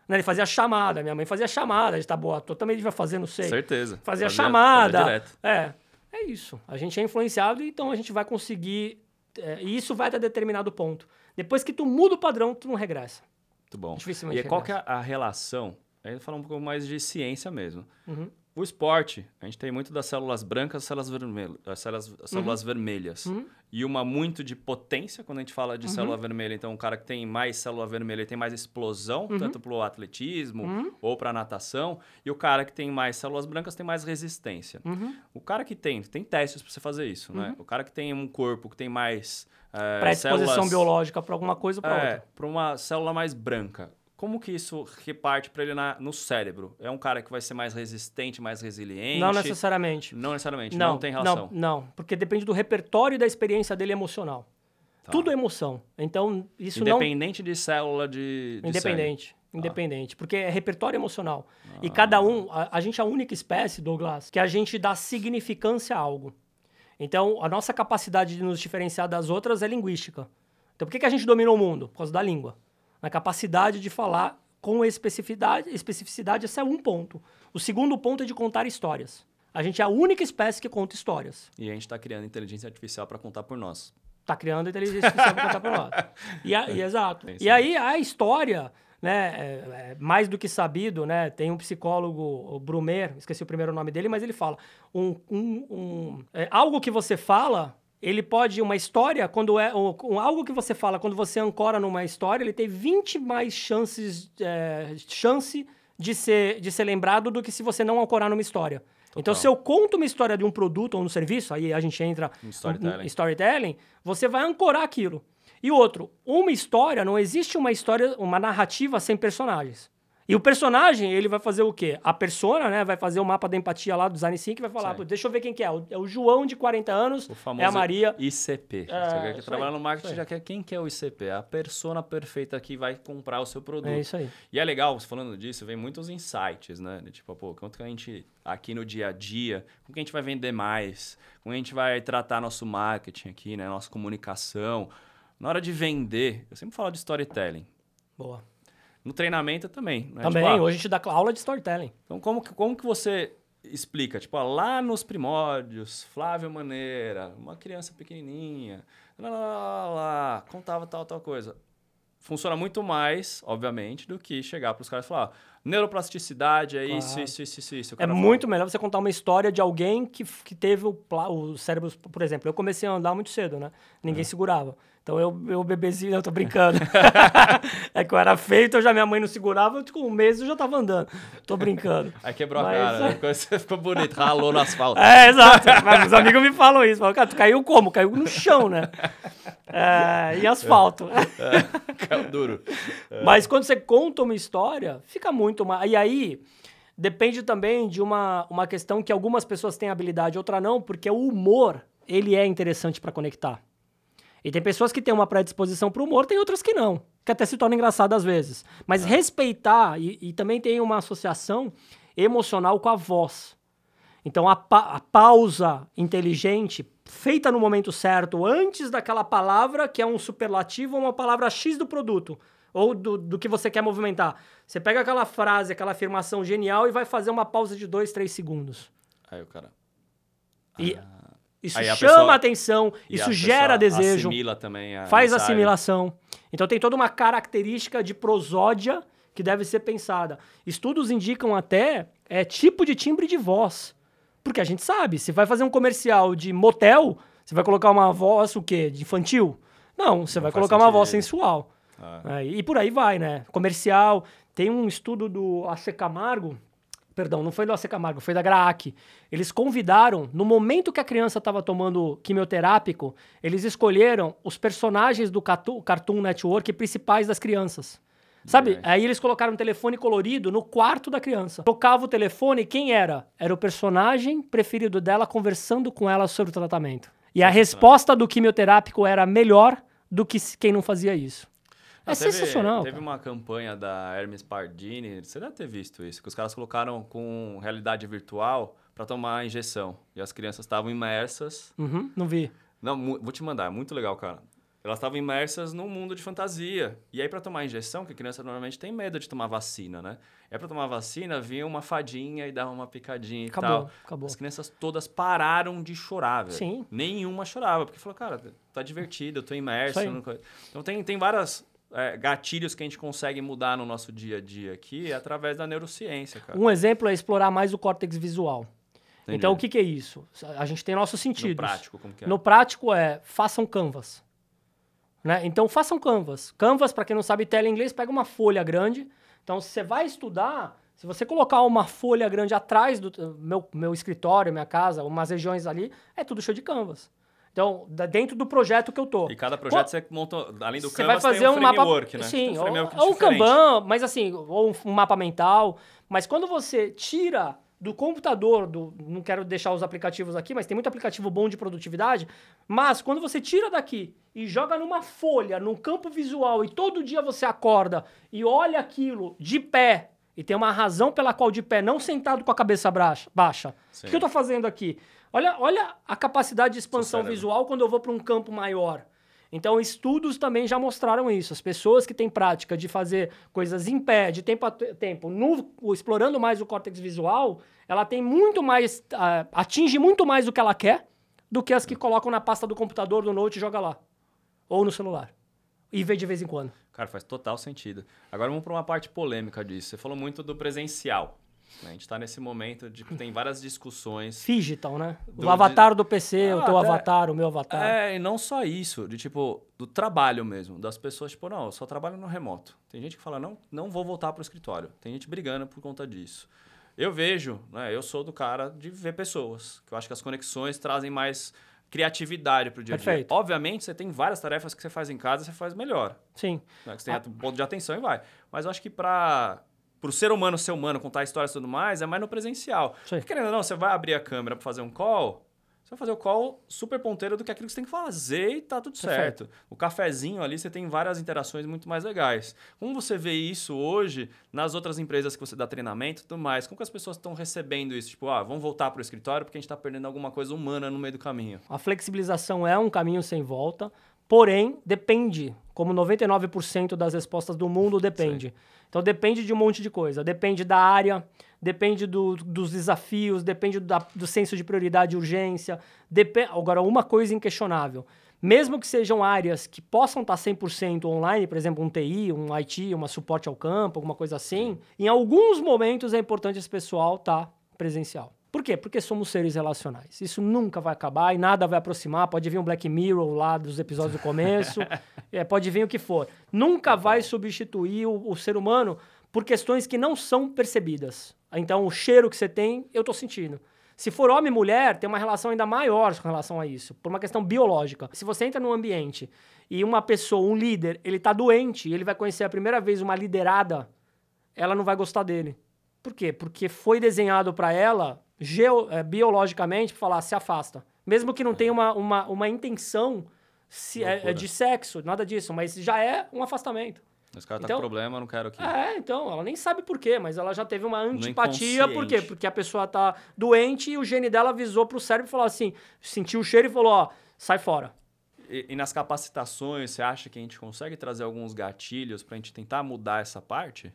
Né, Ele fazia chamada, minha mãe fazia chamada, a gente tá também devia fazer, não sei. Certeza. Fazia, Fazia- chamada. fazia é, é isso. A gente é influenciado, então a gente vai conseguir. é, e isso vai até determinado ponto. Depois que tu muda o padrão, tu não regressa. Muito bom. Dificilmente E qual que regressa. é a relação? Aí falar um pouco mais de ciência mesmo. Uhum. O esporte, a gente tem muito das células brancas e células, vermelhas, as células, as células vermelhas. Uhum. E uma muito de potência, quando a gente fala de célula vermelha. Então, um cara que tem mais célula vermelha ele tem mais explosão, Uhum. tanto pro atletismo ou pra natação. E o cara que tem mais células brancas tem mais resistência. Uhum. O cara que tem, tem testes pra você fazer isso, né? O cara que tem um corpo que tem mais é, Predisposição células- biológica para alguma coisa ou para é, outra. para uma célula mais branca. Como que isso reparte para ele na- no cérebro? É um cara que vai ser mais resistente, mais resiliente? Não necessariamente. Não necessariamente, não, tem relação. Não, não, porque depende do repertório e da experiência dele emocional. Tá. Tudo é emoção. Então, isso não Independente de célula de, de Independente. Independente. Porque é repertório emocional. E cada um, a, a gente é a única espécie, Douglas, que a gente dá significância a algo. Então, a nossa capacidade de nos diferenciar das outras é linguística. Então, por que, que a gente domina o mundo? Por causa da língua. Na capacidade de falar com especificidade. Especificidade, esse é um ponto. O segundo ponto é de contar histórias. A gente é a única espécie que conta histórias. E a gente está criando inteligência artificial para contar por nós. Tá criando inteligência artificial para contar para nós. E, a- e [LAUGHS] exato. Tem E aí a história, né, é, é mais do que sabido, né? Tem um psicólogo, o Brumer, esqueci o primeiro nome dele, mas ele fala um, um- um- é, algo que você fala, ele pode uma história quando é um, algo que você fala quando você ancora numa história, ele tem 20 mais chances é, chance de ser de ser lembrado do que se você não ancorar numa história. Então, Total. se eu conto uma história de um produto ou um serviço, aí a gente entra Em storytelling. storytelling, você vai ancorar aquilo. E outro, uma história, não existe uma história, uma narrativa sem personagens. E o personagem, ele vai fazer o quê? A persona, né, vai fazer o mapa da empatia lá do Design Thinking, vai falar, Sim. "Pô, deixa eu ver quem que é. É o João de 40 anos, O famoso é a Maria. ICP. É, Você quer isso trabalhar aí, no marketing, já quer quem que é o ICP? É a persona perfeita que vai comprar o seu produto. É isso aí. E é legal, falando disso, vem muitos insights, né? Tipo, pô, quanto que a gente, aqui no dia a dia, como que a gente vai vender mais? Como a gente vai tratar nosso marketing aqui, né? Nossa comunicação. Na hora de vender, eu sempre falo de storytelling. Boa. No treinamento também. Né? Também, Tipo, ah, hoje a gente dá aula de storytelling. então, como que, como que você explica? Tipo, ah, lá nos primórdios, Flávio Maneira, uma criança pequenininha, lá, lá, lá, lá, contava tal, tal coisa. Funciona muito mais, obviamente, do que chegar para os caras e falar, ah, neuroplasticidade é isso, Claro. isso, isso, isso, isso. O É muito melhor você contar uma história de alguém que, que teve o, o cérebro, por exemplo, eu comecei a andar muito cedo, né? Ninguém segurava. Então eu, eu bebezinho, eu tô brincando. [LAUGHS] é que eu era feito, eu já minha mãe não segurava, eu, com um mês eu já tava andando. Tô brincando. [LAUGHS] Aí quebrou Mas- a cara, né? Ficou- Você ficou bonito, ralou no asfalto. É, exato. Mas os amigos me falam isso. Falam, cara, tu caiu como? Caiu no chão, né? É, em asfalto. Caiu duro. [LAUGHS] Mas quando você conta uma história, fica muito mais. E aí, depende também de uma, uma questão que algumas pessoas têm habilidade, outra não, porque o humor, ele é interessante para conectar. E tem pessoas que têm uma predisposição para o humor, tem outras que não, que até se torna engraçado às vezes. Mas respeitar, e, e também tem uma associação emocional com a voz. Então, a, pa- a pausa inteligente, feita no momento certo, antes daquela palavra que é um superlativo ou uma palavra X do produto, ou do, do que você quer movimentar. Você pega aquela frase, aquela afirmação genial e vai fazer uma pausa de dois, três segundos. Aí o cara... E isso Aí a chama pessoa- a atenção, e isso gera pessoa desejo, Assimila também a faz mensagem. assimilação. Então tem toda uma característica de prosódia que deve ser pensada. Estudos indicam até é, tipo de timbre de voz. Porque a gente sabe, se vai fazer um comercial de motel, você vai colocar uma voz o quê? De infantil? Não, você Não vai colocar uma voz sentido. sensual. Ah. É, e por aí vai, né? Comercial. Tem um estudo do AC Camargo, perdão, não foi do AC Camargo, foi da Graac. Eles convidaram, no momento que a criança estava tomando quimioterápico, eles escolheram os personagens do Cartoon Network principais das crianças. Sabe? Legal. Aí eles colocaram um telefone colorido no quarto da criança. Tocava o telefone, quem era? Era o personagem preferido dela conversando com ela sobre o tratamento. E a resposta do quimioterápico era melhor do que quem não fazia isso. É Ah, teve- sensacional. Teve cara. uma campanha da Hermes Pardini, você deve ter visto isso, que os caras colocaram com realidade virtual para tomar a injeção. E as crianças estavam imersas. Uhum, não vi. Não, vou te mandar, é muito legal, cara. Elas estavam imersas num mundo de fantasia. E aí, para tomar injeção, que a criança normalmente tem medo de tomar vacina, né? E aí, pra tomar vacina, vinha uma fadinha e dava uma picadinha e Acabou, tal. acabou. As crianças todas pararam de chorar, velho. Sim. Nenhuma chorava, porque falou, cara, tá divertido, eu tô imerso. Co- Então tem, tem várias é, gatilhos que a gente consegue mudar no nosso dia a dia aqui através da neurociência, cara. Um exemplo é explorar mais o córtex visual. Entendi. Então, o que, que é isso? A gente tem nossos sentidos. No prático, como que é? No prático é, façam canvas. Né? Então, façam canvas. Canvas, para quem não sabe tela em inglês, pega uma folha grande. Então, se você vai estudar, se você colocar uma folha grande atrás do meu, meu escritório, minha casa, umas regiões ali, é tudo cheio de canvas. Então, dentro do projeto que eu tô. E cada projeto Pô, você monta, além do Você Canvas, vai fazer um, um mapa, framework, né? sim, um ou, framework ou um diferente. Kanban, mas assim, ou um, um mapa mental. Mas quando você tira do computador, do, não quero deixar os aplicativos aqui, mas tem muito aplicativo bom de produtividade. Mas quando você tira daqui e joga numa folha, num campo visual, e todo dia você acorda e olha aquilo de pé, e tem uma razão pela qual de pé, não sentado com a cabeça baixa. O que eu tô fazendo aqui? Olha, olha a capacidade de expansão cérebro. visual quando eu vou para um campo maior. Então, estudos também já mostraram isso. As pessoas que têm prática de fazer coisas em pé, de tempo a te- tempo, no- explorando mais o córtex visual, ela tem muito mais. ah, atinge muito mais o que ela quer do que as que colocam na pasta do computador, do note e joga lá. Ou no celular. E vê de vez em quando. Cara, faz total sentido. Agora vamos para uma parte polêmica disso. Você falou muito do presencial. Né? A gente está nesse momento de que tem várias discussões. Digital, né? Do- o avatar do PC, o Ah, teu até- avatar, o meu avatar. É, e não só isso, de tipo, do trabalho mesmo, das pessoas, tipo, não, eu só trabalho no remoto. Tem gente que fala, não, não vou voltar pro escritório. Tem gente brigando por conta disso. Eu vejo, né, eu sou do cara de ver pessoas, que eu acho que as conexões trazem mais criatividade pro dia a dia. Perfeito. Obviamente, você tem várias tarefas que você faz em casa, você faz melhor. Sim. Né, que você tem um ponto de atenção e vai. Mas eu acho que para o ser humano ser humano, contar histórias e tudo mais, é mais no presencial. Sim. Porque, querendo ou não, você vai abrir a câmera para fazer um call, você vai fazer o call super ponteiro do que aquilo que você tem que fazer e tá tudo Perfeito. certo. O cafezinho ali, você tem várias interações muito mais legais. Como você vê isso hoje nas outras empresas que você dá treinamento e tudo mais? Como que as pessoas estão recebendo isso? Tipo, ah, vamos voltar para o escritório porque a gente está perdendo alguma coisa humana no meio do caminho. A flexibilização é um caminho sem volta, porém, depende. Como 99% das respostas do mundo depende. Então, depende de um monte de coisa. Depende da área, depende do- dos desafios, depende da- do senso de prioridade e urgência. Depe- Agora, uma coisa inquestionável. Mesmo que sejam áreas que possam estar 100% online, por exemplo, um TI, um IT, uma suporte ao campo, alguma coisa assim, em alguns momentos é importante esse pessoal estar presencial. Por quê? Porque somos seres relacionais. Isso nunca vai acabar e nada vai aproximar. Pode vir um Black Mirror lá dos episódios do começo, [LAUGHS] é, pode vir o que for. Nunca vai substituir o, o ser humano por questões que não são percebidas. Então, o cheiro que você tem, eu tô sentindo. Se for homem e mulher, tem uma relação ainda maior com relação a isso, por uma questão biológica. Se você entra num ambiente e uma pessoa, um líder, ele tá doente e ele vai conhecer a primeira vez uma liderada, ela não vai gostar dele. Por quê? Porque foi desenhado para ela, geo- eh, biologicamente, pra falar, se afasta. Mesmo que não tenha uma, uma, uma intenção se- eh, Loucura. de sexo, nada disso, mas já é um afastamento. Esse cara tá Então- com problema, eu não quero aqui. É, então, ela nem sabe por quê, mas ela já teve uma antipatia, por quê? Porque a pessoa tá doente e o gene dela avisou pro cérebro e falou assim, sentiu o cheiro e falou, ó, sai fora. E, e nas capacitações, você acha que a gente consegue trazer alguns gatilhos pra gente tentar mudar essa parte?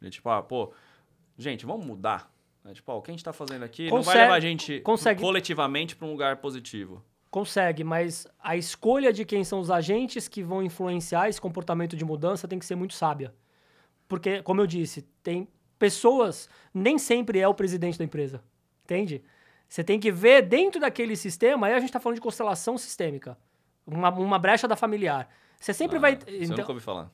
De tipo, ah, pô, gente, vamos mudar. Né? Tipo, ó, o que a gente tá fazendo aqui não vai Consegue- levar a gente consegue. coletivamente pra um lugar positivo. Consegue, mas a escolha de quem são os agentes que vão influenciar esse comportamento de mudança tem que ser muito sábia. Porque, como eu disse, tem pessoas, nem sempre é o presidente da empresa. Entende? Você tem que ver dentro daquele sistema, aí a gente está falando de constelação sistêmica, uma, uma brecha da familiar. Você sempre Ah, vai. Você então, nunca ouviu falar.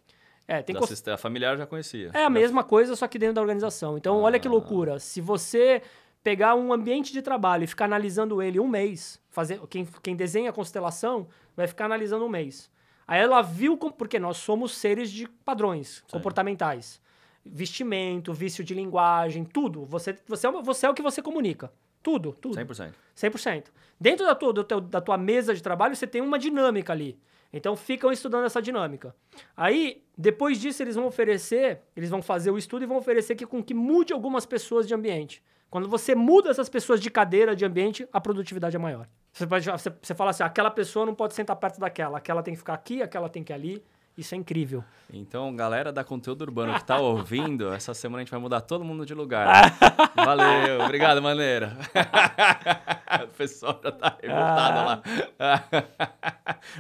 É, tem assist- A familiar eu já conhecia. é a mesma coisa, só que dentro da organização. Então, olha que Ah. loucura. Se você pegar um ambiente de trabalho e ficar analisando ele um mês, fazer quem, quem desenha a constelação vai ficar analisando um mês. Aí ela viu, com- porque nós somos seres de padrões comportamentais. Vestimento, vício de linguagem, tudo. Você, você, é, você é o que você comunica. Tudo, tudo. 100%. 100%. Dentro da tua, teu- da tua mesa de trabalho, você tem uma dinâmica ali. Então, ficam estudando essa dinâmica. Aí, depois disso, eles vão oferecer, eles vão fazer o estudo e vão oferecer que, com que mude algumas pessoas de ambiente. Quando você muda essas pessoas de cadeira, de ambiente, a produtividade é maior. Você, pode, você, você fala assim, aquela pessoa não pode sentar perto daquela, aquela tem que ficar aqui, aquela tem que ir ali. Isso é incrível. Então, galera da Conteúdo Urbano que tá [LAUGHS] ouvindo, essa semana a gente vai mudar todo mundo de lugar. [LAUGHS] Valeu, obrigado, maneira. [LAUGHS] o pessoal já tá revoltado lá.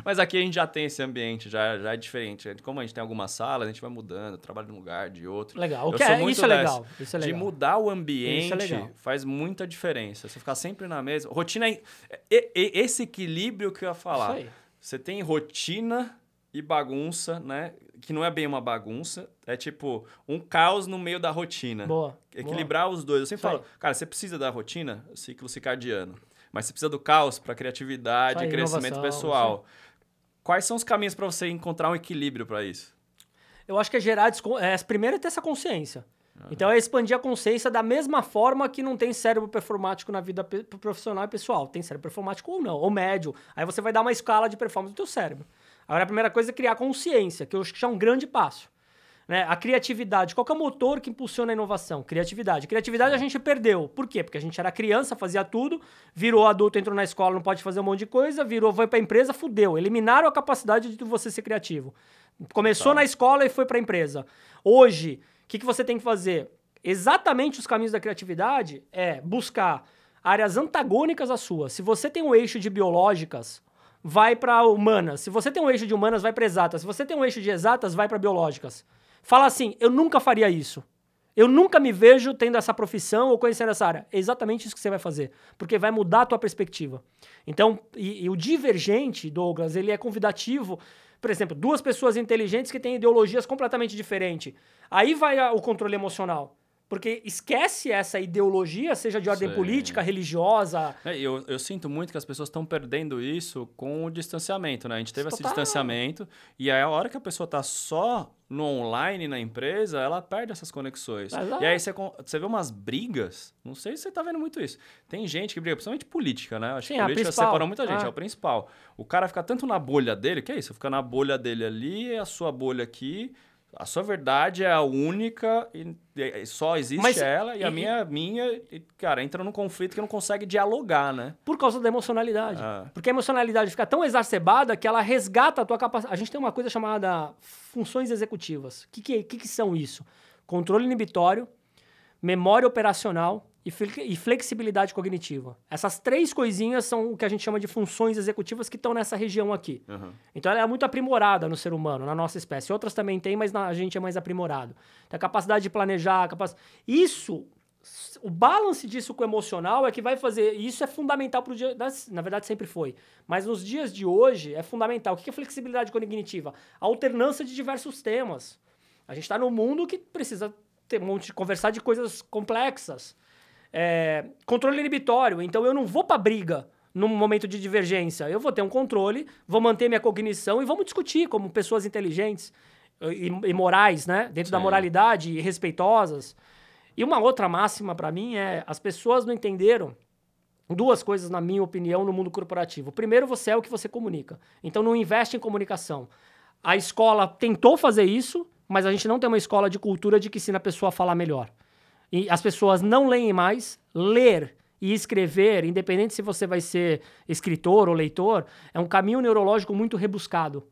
Mas aqui a gente já tem esse ambiente, já, já é diferente. Como a gente tem algumas salas, a gente vai mudando, trabalha de um lugar, de outro. Legal. Eu que sou é- muito isso é legal. Isso é De legal. mudar o ambiente legal. faz muita diferença. Você ficar sempre na mesma. Rotina é. e- esse equilíbrio que eu ia falar. Você tem rotina e bagunça, né? Que não é bem uma bagunça. É tipo um caos no meio da rotina. Boa. Equilibrar os dois. Eu sempre falo, cara, você precisa da rotina, ciclo circadiano. Mas você precisa do caos para criatividade e crescimento pessoal. Quais são os caminhos para você encontrar um equilíbrio para isso? Eu acho que é gerar. descon- É, primeiro é ter essa consciência. Então é expandir a consciência da mesma forma que não tem cérebro performático na vida profissional e pessoal. Tem cérebro performático ou não, ou médio. Aí você vai dar uma escala de performance do teu cérebro. Agora a primeira coisa é criar consciência, que eu acho que já é um grande passo. Né? A criatividade. Qual é o motor que impulsiona a inovação? Criatividade. Criatividade a gente perdeu. Por quê? Porque a gente era criança, fazia tudo, virou adulto, entrou na escola, não pode fazer um monte de coisa, virou, foi pra empresa, fudeu. Eliminaram a capacidade de você ser criativo. Começou na escola e foi pra empresa. Hoje, o que, que você tem que fazer? Exatamente os caminhos da criatividade é buscar áreas antagônicas à sua. Se você tem um eixo de biológicas, vai para humanas. Se você tem um eixo de humanas, vai para exatas. Se você tem um eixo de exatas, vai para biológicas. Fala assim, eu nunca faria isso. Eu nunca me vejo tendo essa profissão ou conhecendo essa área. É exatamente isso que você vai fazer, porque vai mudar a tua perspectiva. Então, e, e o divergente, Douglas, ele é convidativo. Por exemplo, duas pessoas inteligentes que têm ideologias completamente diferentes. Aí vai o controle emocional. Porque esquece essa ideologia, seja de ordem política, religiosa, É, eu, eu sinto muito que as pessoas estão perdendo isso com o distanciamento, né? A gente teve esse Total. distanciamento e aí a hora que a pessoa tá só no online na empresa, ela perde essas conexões. Exato. E aí você, con- você vê umas brigas, não sei se você tá vendo muito isso. Tem gente que briga, principalmente política, né? Acho Sim, que política separou muita gente, Ah. é o principal. O cara fica tanto na bolha dele, que é isso? Fica na bolha dele ali, a sua bolha aqui. A sua verdade é a única e, só existe Mas- ela e, a e- minha, minha, e, cara, entra num conflito que não consegue dialogar, né? por causa da emocionalidade. Ah. Porque a emocionalidade fica tão exacerbada que ela resgata a tua capacidade. A gente tem uma coisa chamada funções executivas. O que, que, que, que são isso? Controle inibitório, memória operacional e, fle- flexibilidade cognitiva. Essas três coisinhas são o que a gente chama de funções executivas que estão nessa região aqui. Uhum. Então ela é muito aprimorada no ser humano, na nossa espécie. Outras também tem, mas na- a gente é mais aprimorado. Então, a capacidade de planejar, a capac... isso, o balance disso com o emocional é que vai fazer. Isso é fundamental para o dia. das- Na verdade, sempre foi. Mas nos dias de hoje é fundamental. O que é flexibilidade cognitiva? A alternância de diversos temas. A gente está num mundo que precisa ter um monte de conversar de coisas complexas. É, controle inibitório. Então eu não vou pra briga num momento de divergência. Eu vou ter um controle, vou manter minha cognição e vamos discutir como pessoas inteligentes e, e morais, né? Dentro da Sim. moralidade e respeitosas. E uma outra máxima pra mim é: as pessoas não entenderam duas coisas, na minha opinião, no mundo corporativo. Primeiro, você é o que você comunica. Então não investe em comunicação. A escola tentou fazer isso, mas a gente não tem uma escola de cultura de que ensina a pessoa a falar melhor. E as pessoas não leem mais. Ler e escrever, independente se você vai ser escritor ou leitor, é um caminho neurológico muito rebuscado.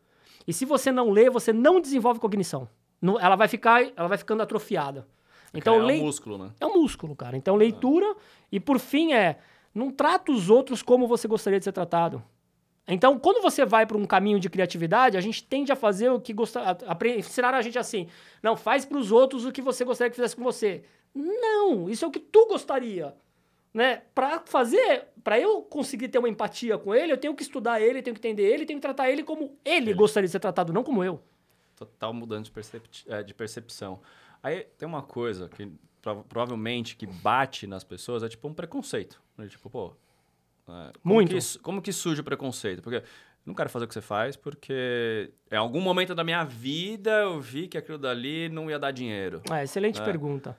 E se você não lê, você não desenvolve cognição. Não- ela vai ficar, ela vai ficando atrofiada. Então, é um músculo, né? é um músculo, cara. Então, leitura. E por fim, é. Não trata os outros como você gostaria de ser tratado. Então, quando você vai para um caminho de criatividade, a gente tende a fazer o que gostaria. Ensinaram a gente assim: não, faz para os outros o que você gostaria que fizesse com você. Não, isso é o que tu gostaria. né? Para fazer, para eu conseguir ter uma empatia com ele, eu tenho que estudar ele, tenho que entender ele, tenho que tratar ele como ele, ele. gostaria de ser tratado, não como eu. Total mudança de, percep é, de percepção. Aí tem uma coisa que provavelmente que bate nas pessoas, é tipo um preconceito. Né? Tipo, pô. É, como Muito. Que, como que surge o preconceito? Porque não quero fazer o que você faz porque em algum momento da minha vida eu vi que aquilo dali não ia dar dinheiro. É, excelente é. pergunta.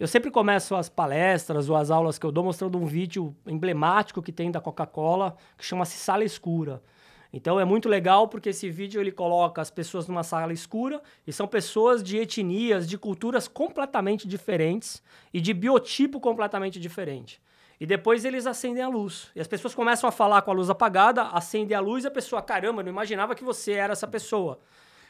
Eu sempre começo as palestras ou as aulas que eu dou mostrando um vídeo emblemático que tem da Coca-Cola, que chama-se Sala Escura. Então é muito legal porque esse vídeo ele coloca as pessoas numa sala escura e são pessoas de etnias, de culturas completamente diferentes e de biotipo completamente diferente. E depois eles acendem a luz. E as pessoas começam a falar com a luz apagada, acendem a luz e a pessoa, caramba, não imaginava que você era essa pessoa.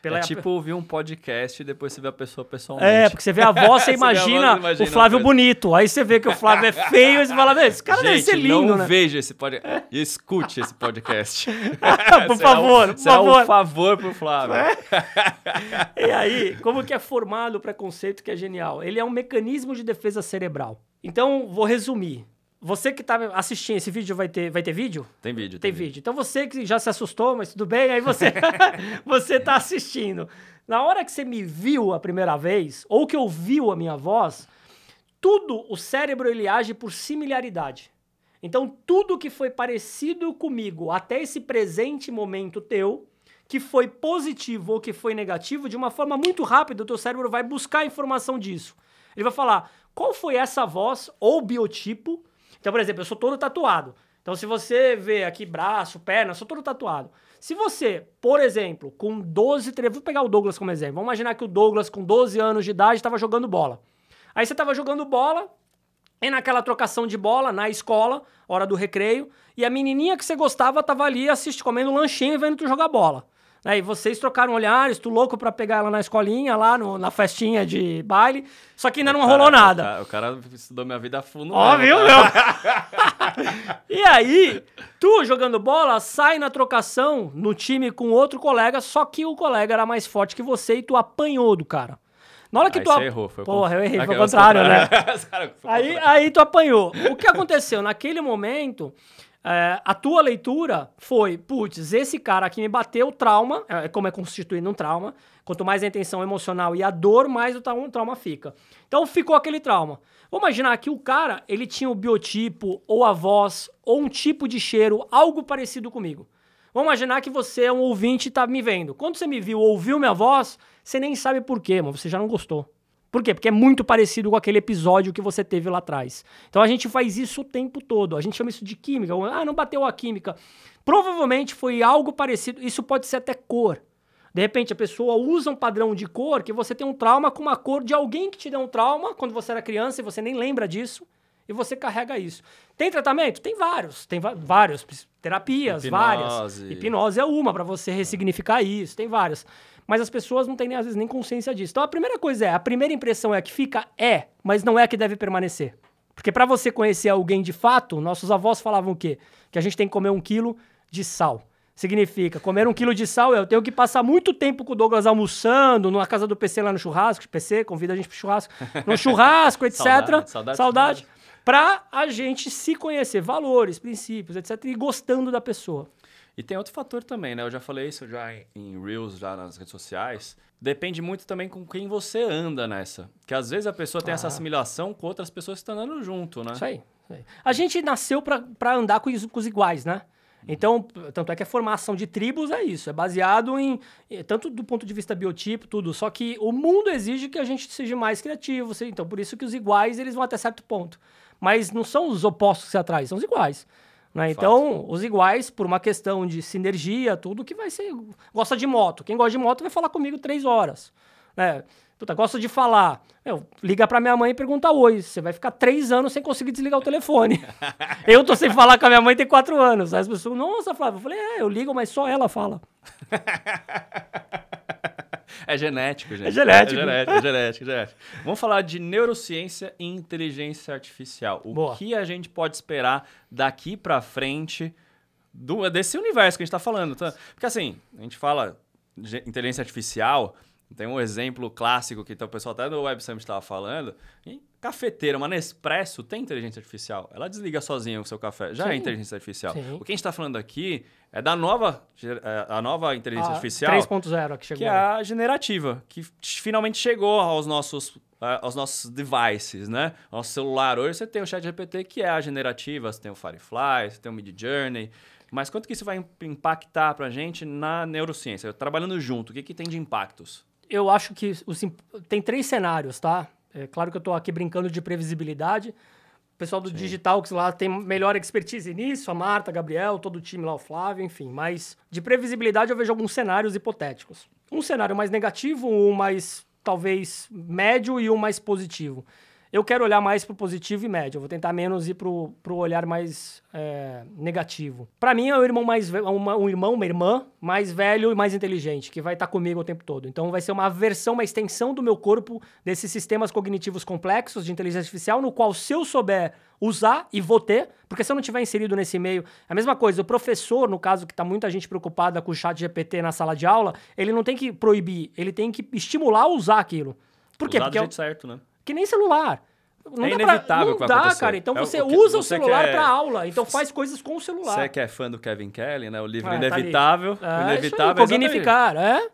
Pela... É tipo ouvir um podcast e depois você vê a pessoa pessoalmente. É, porque você vê a [LAUGHS] voz, você, imagina, imagina, o Flávio bonito. Aí você vê que o Flávio é feio e você fala, esse cara Gente, deve ser lindo, não né? veja esse podcast. E escute esse podcast. [LAUGHS] por favor, um, por favor. um favor pro Flávio. É? e aí, como que é formado o preconceito que é genial? Ele é um mecanismo de defesa cerebral. Então, vou resumir. Você que está assistindo esse vídeo vai ter, vai ter vídeo? Tem vídeo. Tem, tem vídeo. vídeo. Então você que já se assustou, mas tudo bem, aí você [LAUGHS] você está assistindo. Na hora que você me viu a primeira vez, ou que ouviu a minha voz, tudo o cérebro ele age por similaridade. Então tudo que foi parecido comigo até esse presente momento teu, que foi positivo ou que foi negativo, de uma forma muito rápida o teu cérebro vai buscar informação disso. Ele vai falar: "Qual foi essa voz ou biotipo então, por exemplo, eu sou todo tatuado. Então, se você vê aqui braço, perna, eu sou todo tatuado. Se você, por exemplo, com 12, 13, vou pegar o Douglas como exemplo. Vamos imaginar que o Douglas, com 12 anos de idade, estava jogando bola. Aí você estava jogando bola, e naquela trocação de bola, na escola, hora do recreio, e a menininha que você gostava estava ali assistindo, comendo lanchinho e vendo tu jogar bola. Né? E vocês trocaram olhares, tu louco pra pegar ela na escolinha, lá no, na festinha de baile. Só que ainda não cara, rolou nada. O cara, o cara, estudou minha vida a fundo. Ó, viu, meu? [LAUGHS] e aí, tu jogando bola, sai na trocação no time com outro colega, só que o colega era mais forte que você e tu apanhou do cara. Na hora que aí tu. Você errou, foi Porra, eu errei, foi o contrário, né? [LAUGHS] aí, aí tu apanhou. O que aconteceu? Naquele momento, é, a tua leitura foi, putz, esse cara aqui me bateu, trauma, é, como é constituído um trauma. Quanto mais a intenção emocional e a dor, mais o trauma, fica. Então ficou aquele trauma. Vamos imaginar que o cara, ele tinha o biotipo, ou a voz, ou um tipo de cheiro, algo parecido comigo. Vamos imaginar que você é um ouvinte e tá me vendo. Quando você me viu, ouviu minha voz, você nem sabe por quê, mas você já não gostou. Por quê? Porque é muito parecido com aquele episódio que você teve lá atrás. Então a gente faz isso o tempo todo. A gente chama isso de química. Ah, não bateu a química. Provavelmente foi algo parecido. Isso pode ser até cor. De repente a pessoa usa um padrão de cor que você tem um trauma com uma cor de alguém que te deu um trauma quando você era criança e você nem lembra disso. E você carrega isso. Tem tratamento? Tem vários. Tem vários. Terapias, Hipnose. várias. Hipnose é uma para você ressignificar isso. Tem várias mas as pessoas não têm, às vezes, nem consciência disso. Então, a primeira coisa é, a primeira impressão é a que fica, é, mas não é a que deve permanecer. Porque para você conhecer alguém de fato, nossos avós falavam o quê? Que a gente tem que comer um quilo de sal. Significa, comer um quilo de sal, eu tenho que passar muito tempo com o Douglas almoçando, na casa do PC lá no churrasco, PC, convida a gente pro churrasco, no churrasco, etc. [LAUGHS] saudade, saudade, saudade. Pra a gente se conhecer, valores, princípios, etc. E gostando da pessoa. E tem outro fator também, né? Eu já falei isso já em Reels, já nas redes sociais. Depende muito também com quem você anda nessa. Que às vezes a pessoa tem ah. essa assimilação com outras pessoas que estão andando junto, né? Isso aí. Isso aí. A gente nasceu para andar com os, com os iguais, né? Então, tanto é que a formação de tribos é isso, é baseado em tanto do ponto de vista biotipo, tudo. Só que o mundo exige que a gente seja mais criativo, então por isso que os iguais eles vão até certo ponto. Mas não são os opostos que se atraem, são os iguais. Né? Então, os iguais, por uma questão de sinergia, tudo que vai ser. Gosta de moto. Quem gosta de moto vai falar comigo três horas. Né? Puta, gosta de falar. Meu, liga pra minha mãe e pergunta oi. Você vai ficar três anos sem conseguir desligar o telefone. [LAUGHS] eu tô sem falar com a minha mãe tem quatro anos. Aí as pessoas, nossa, Flávio. Eu falei, é, eu ligo, mas só ela fala. [LAUGHS] É genético, gente. É genético. É genético, é genético, é genético. Vamos falar de neurociência e inteligência artificial. O Boa. que a gente pode esperar daqui para frente do, desse universo que a gente está falando? Tá? Porque assim, a gente fala de inteligência artificial, Tem um exemplo clássico que então, o pessoal até do Web Summit estava falando. Cafeteira, uma Nespresso tem inteligência artificial. Ela desliga sozinha o seu café. Já é Sim. é inteligência artificial. Sim. O que a gente está falando aqui é da nova, é, a nova inteligência A artificial, 3.0 que chegou. que é a generativa, que finalmente chegou aos nossos, aos nossos devices, né? Nosso celular. Hoje você tem o Chat GPT, que é a generativa, você tem o Firefly, você tem o Mid Journey. Mas quanto que isso vai im- impactar pra gente na neurociência? Trabalhando junto, o que, que tem de impactos? eu acho que os tem três cenários, tá? É claro que eu tô aqui brincando de previsibilidade. O pessoal do Digital que lá tem melhor expertise nisso, a Marta, a Gabriel, todo o time lá, o Flávio, enfim. Mas de previsibilidade eu vejo alguns cenários hipotéticos. Um cenário mais negativo, um mais talvez médio e um mais positivo. Eu quero olhar mais pro positivo e médio. Eu vou tentar menos ir pro, pro olhar mais é, negativo. Para mim é um irmão mais ve- uma- um irmão, uma irmã mais velho e mais inteligente que vai estar comigo o tempo todo. Então vai ser uma versão, uma extensão do meu corpo desses sistemas cognitivos complexos de inteligência artificial, no qual se eu souber usar e vou ter, porque se eu não tiver inserido nesse meio, é a mesma coisa. O professor, no caso que está muita gente preocupada com o chat GPT na sala de aula, ele não tem que proibir, ele tem que estimular a usar aquilo. Por quê? Usar Porque do é jeito certo, né? Que nem celular. Não É inevitável pra, não dá, cara. Então É o você que- usa o você celular quer- pra aula. Então faz coisas com o celular. Você que é fã do Kevin Kelly, né? O livro Ah, tá. Inevitável. É, isso inevitável. aí, cognificar, é?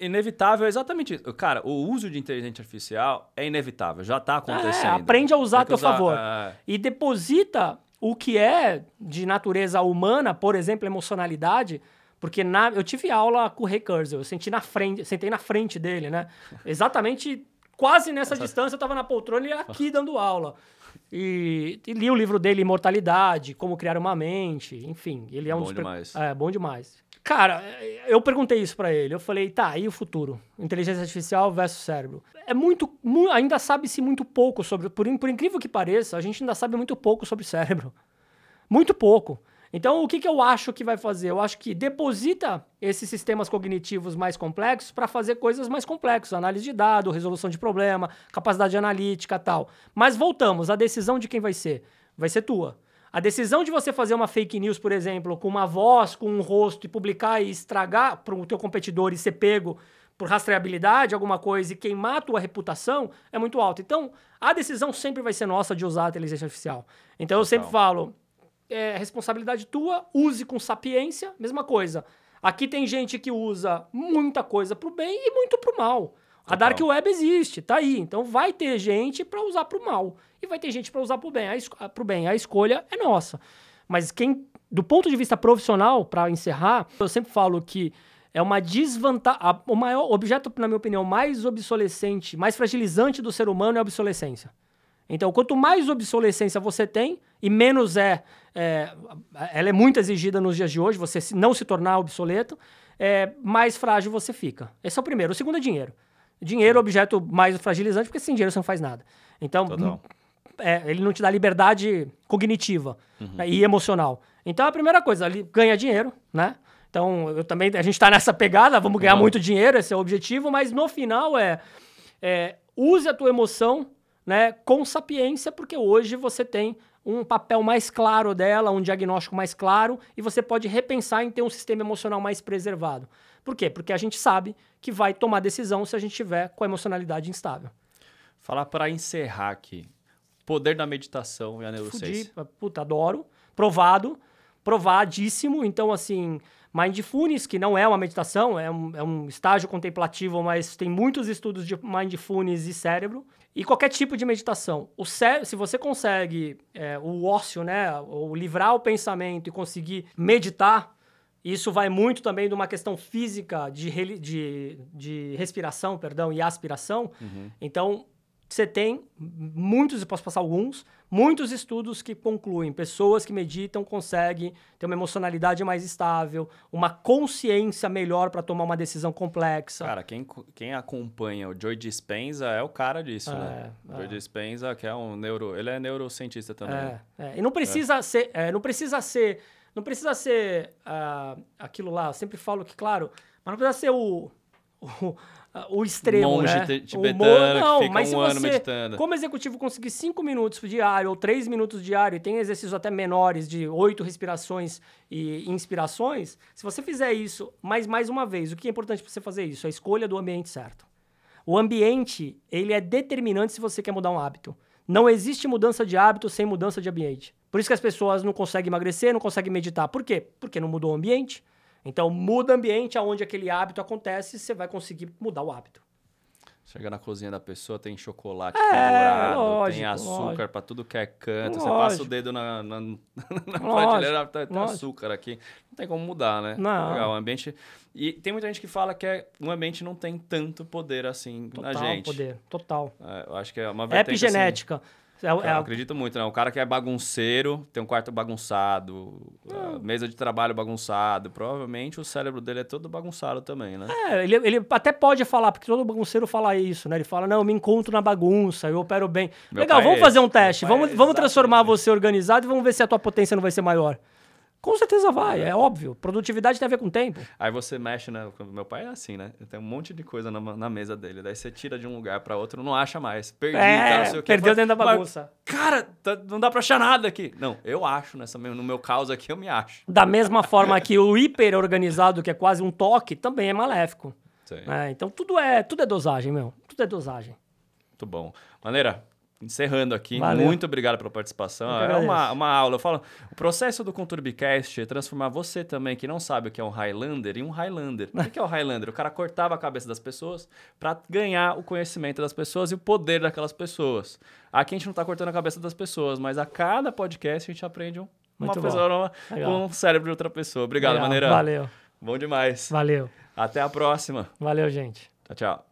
Inevitável é exatamente isso. Cara, o uso de inteligência artificial é inevitável, já tá acontecendo. É, aprende a usar a teu favor. é. E deposita o que é de natureza humana, por exemplo, emocionalidade. Porque na, eu tive aula com o Ray Kurzweil, eu senti na frente, sentei na frente dele, né? Exatamente, quase nessa distância, eu tava na poltrona e aqui dando aula. E, e li o livro dele, Imortalidade, Como Criar uma Mente, enfim. Ele é um Bom demais. É, bom demais. Cara, eu perguntei isso pra ele. Eu falei, tá, e o futuro? Inteligência artificial versus cérebro. É muito. mu- ainda sabe-se muito pouco sobre. Por, por incrível que pareça, a gente ainda sabe muito pouco sobre cérebro. Muito pouco. Então, o que, que eu acho que vai fazer? Eu acho que deposita esses sistemas cognitivos mais complexos para fazer coisas mais complexas, análise de dado, resolução de problema, capacidade analítica tal. Mas voltamos, a decisão de quem vai ser? Vai ser tua. A decisão de você fazer uma fake news, por exemplo, com uma voz, com um rosto e publicar e estragar para o teu competidor e ser pego por rastreabilidade, alguma coisa, e queimar a tua reputação, é muito alta. Então, a decisão sempre vai ser nossa de usar a inteligência artificial. Então, eu sempre falo, é responsabilidade tua, use com sapiência, mesma coisa. Aqui tem gente que usa muita coisa pro bem e muito pro mal. A. Dark Web existe, tá aí. Então vai ter gente para usar pro mal e vai ter gente para usar pro bem. A, pro bem. A escolha é nossa. Mas quem, do ponto de vista profissional, para encerrar, eu sempre falo que é uma desvantagem. O maior objeto, na minha opinião, mais obsolescente, mais fragilizante do ser humano é a obsolescência. Então, quanto mais obsolescência você tem, e menos é, é, Ela é muito exigida nos dias de hoje, você se- não se tornar obsoleto, é, mais frágil você fica. Esse é o primeiro. O segundo é dinheiro. Dinheiro é o objeto mais fragilizante, porque sem dinheiro você não faz nada. Então, é, ele não te dá liberdade cognitiva né, e emocional. Então, a primeira coisa, ali, ganha dinheiro, né? Então, eu também, a gente tá nessa pegada, vamos ganhar Vamos. muito dinheiro, esse é o objetivo, mas no final é, é, use a tua emoção né, com sapiência, porque hoje você tem um papel mais claro dela, um diagnóstico mais claro, e você pode repensar em ter um sistema emocional mais preservado. Por quê? Porque a gente sabe que vai tomar decisão se a gente tiver com a emocionalidade instável. Falar para encerrar aqui. Poder da meditação e a neurociência. Fudi, puta, adoro. Provado, provadíssimo. Então, assim, Mindfulness, que não é uma meditação, é um, é um estágio contemplativo, mas tem muitos estudos de Mindfulness e cérebro. E qualquer tipo de meditação. O cé se você consegue é, o ócio, né, ou livrar o pensamento e conseguir meditar, isso vai muito também de uma questão física de, de, de respiração, perdão, e aspiração. Então, você tem muitos, eu posso passar alguns, muitos estudos que concluem pessoas que meditam conseguem ter uma emocionalidade mais estável, uma consciência melhor para tomar uma decisão complexa. Cara, quem, quem acompanha o Joe Dispenza é o cara disso, É, né? é. Joe Dispenza, que é um neuro... Ele é neurocientista também. É, é. E não precisa ser, é, não precisa ser, não precisa ser ah, aquilo lá. Eu sempre falo que, claro, mas não precisa ser o [LAUGHS] o, o extremo, Monge né? ti- O tibetano mo- que não, mas um se ano você, meditando. como executivo, conseguir cinco minutos diário ou três minutos diário, e tem exercícios até menores de oito respirações e inspirações, se você fizer isso mais mais uma vez, o que é importante para você fazer isso? A escolha do ambiente certo. O ambiente, ele é determinante se você quer mudar um hábito. Não existe mudança de hábito sem mudança de ambiente. Por isso que as pessoas não conseguem emagrecer, não conseguem meditar. Por quê? Porque não mudou o ambiente. Então, muda o ambiente aonde aquele hábito acontece, você vai conseguir mudar o hábito. Chega na cozinha da pessoa, tem chocolate é, pendurado, lógico, tem açúcar para tudo que é canto. Lógico. Você passa o dedo na, na, [LAUGHS] na prateleira, tá, tem açúcar aqui. Não tem como mudar, né? Não. Legal, o ambiente... E tem muita gente que fala que é, o ambiente não tem tanto poder assim total na gente. Total poder, total. É, eu acho que é uma vertente Epigenética. Assim, é, é, eu acredito muito, né? O cara que é bagunceiro, tem um quarto bagunçado, mesa de trabalho bagunçado. Provavelmente o cérebro dele é todo bagunçado também, né? É, ele, ele até pode falar, porque todo bagunceiro fala isso, né? Ele fala, não, eu me encontro na bagunça, eu opero bem. Meu Legal, vamos é fazer um teste. Vamos, é vamos transformar você organizado e vamos ver se a tua potência não vai ser maior. Com certeza vai, é óbvio. Produtividade tem a ver com tempo. Aí você mexe, né? Meu pai é assim, né? Tem um monte de coisa na, na mesa dele. Daí você tira de um lugar para outro, não acha mais. Perdi, é, não sei o que. Perdeu dentro da bagunça. cara, tá, não dá pra achar nada aqui. Não, eu acho, nessa, no meu caso aqui, eu me acho. Da mesma forma que o hiper organizado, que é quase um toque, também é maléfico. É, então tudo é, tudo é dosagem, meu. Tudo é dosagem. Muito bom. Maneira, encerrando aqui, Valeu. muito obrigado pela participação. É uma, uma aula. Eu falo, o processo do Conturbicast é transformar você também, que não sabe o que é um Highlander, em um Highlander. O que é o Highlander? O cara cortava a cabeça das pessoas para ganhar o conhecimento das pessoas e o poder daquelas pessoas. Aqui a gente não está cortando a cabeça das pessoas, mas a cada podcast a gente aprende um, uma pessoa com o cérebro de outra pessoa. Obrigado, Legal. Maneira. Valeu. Bom demais. Valeu. Até a próxima. Valeu, gente. Tchau, tchau.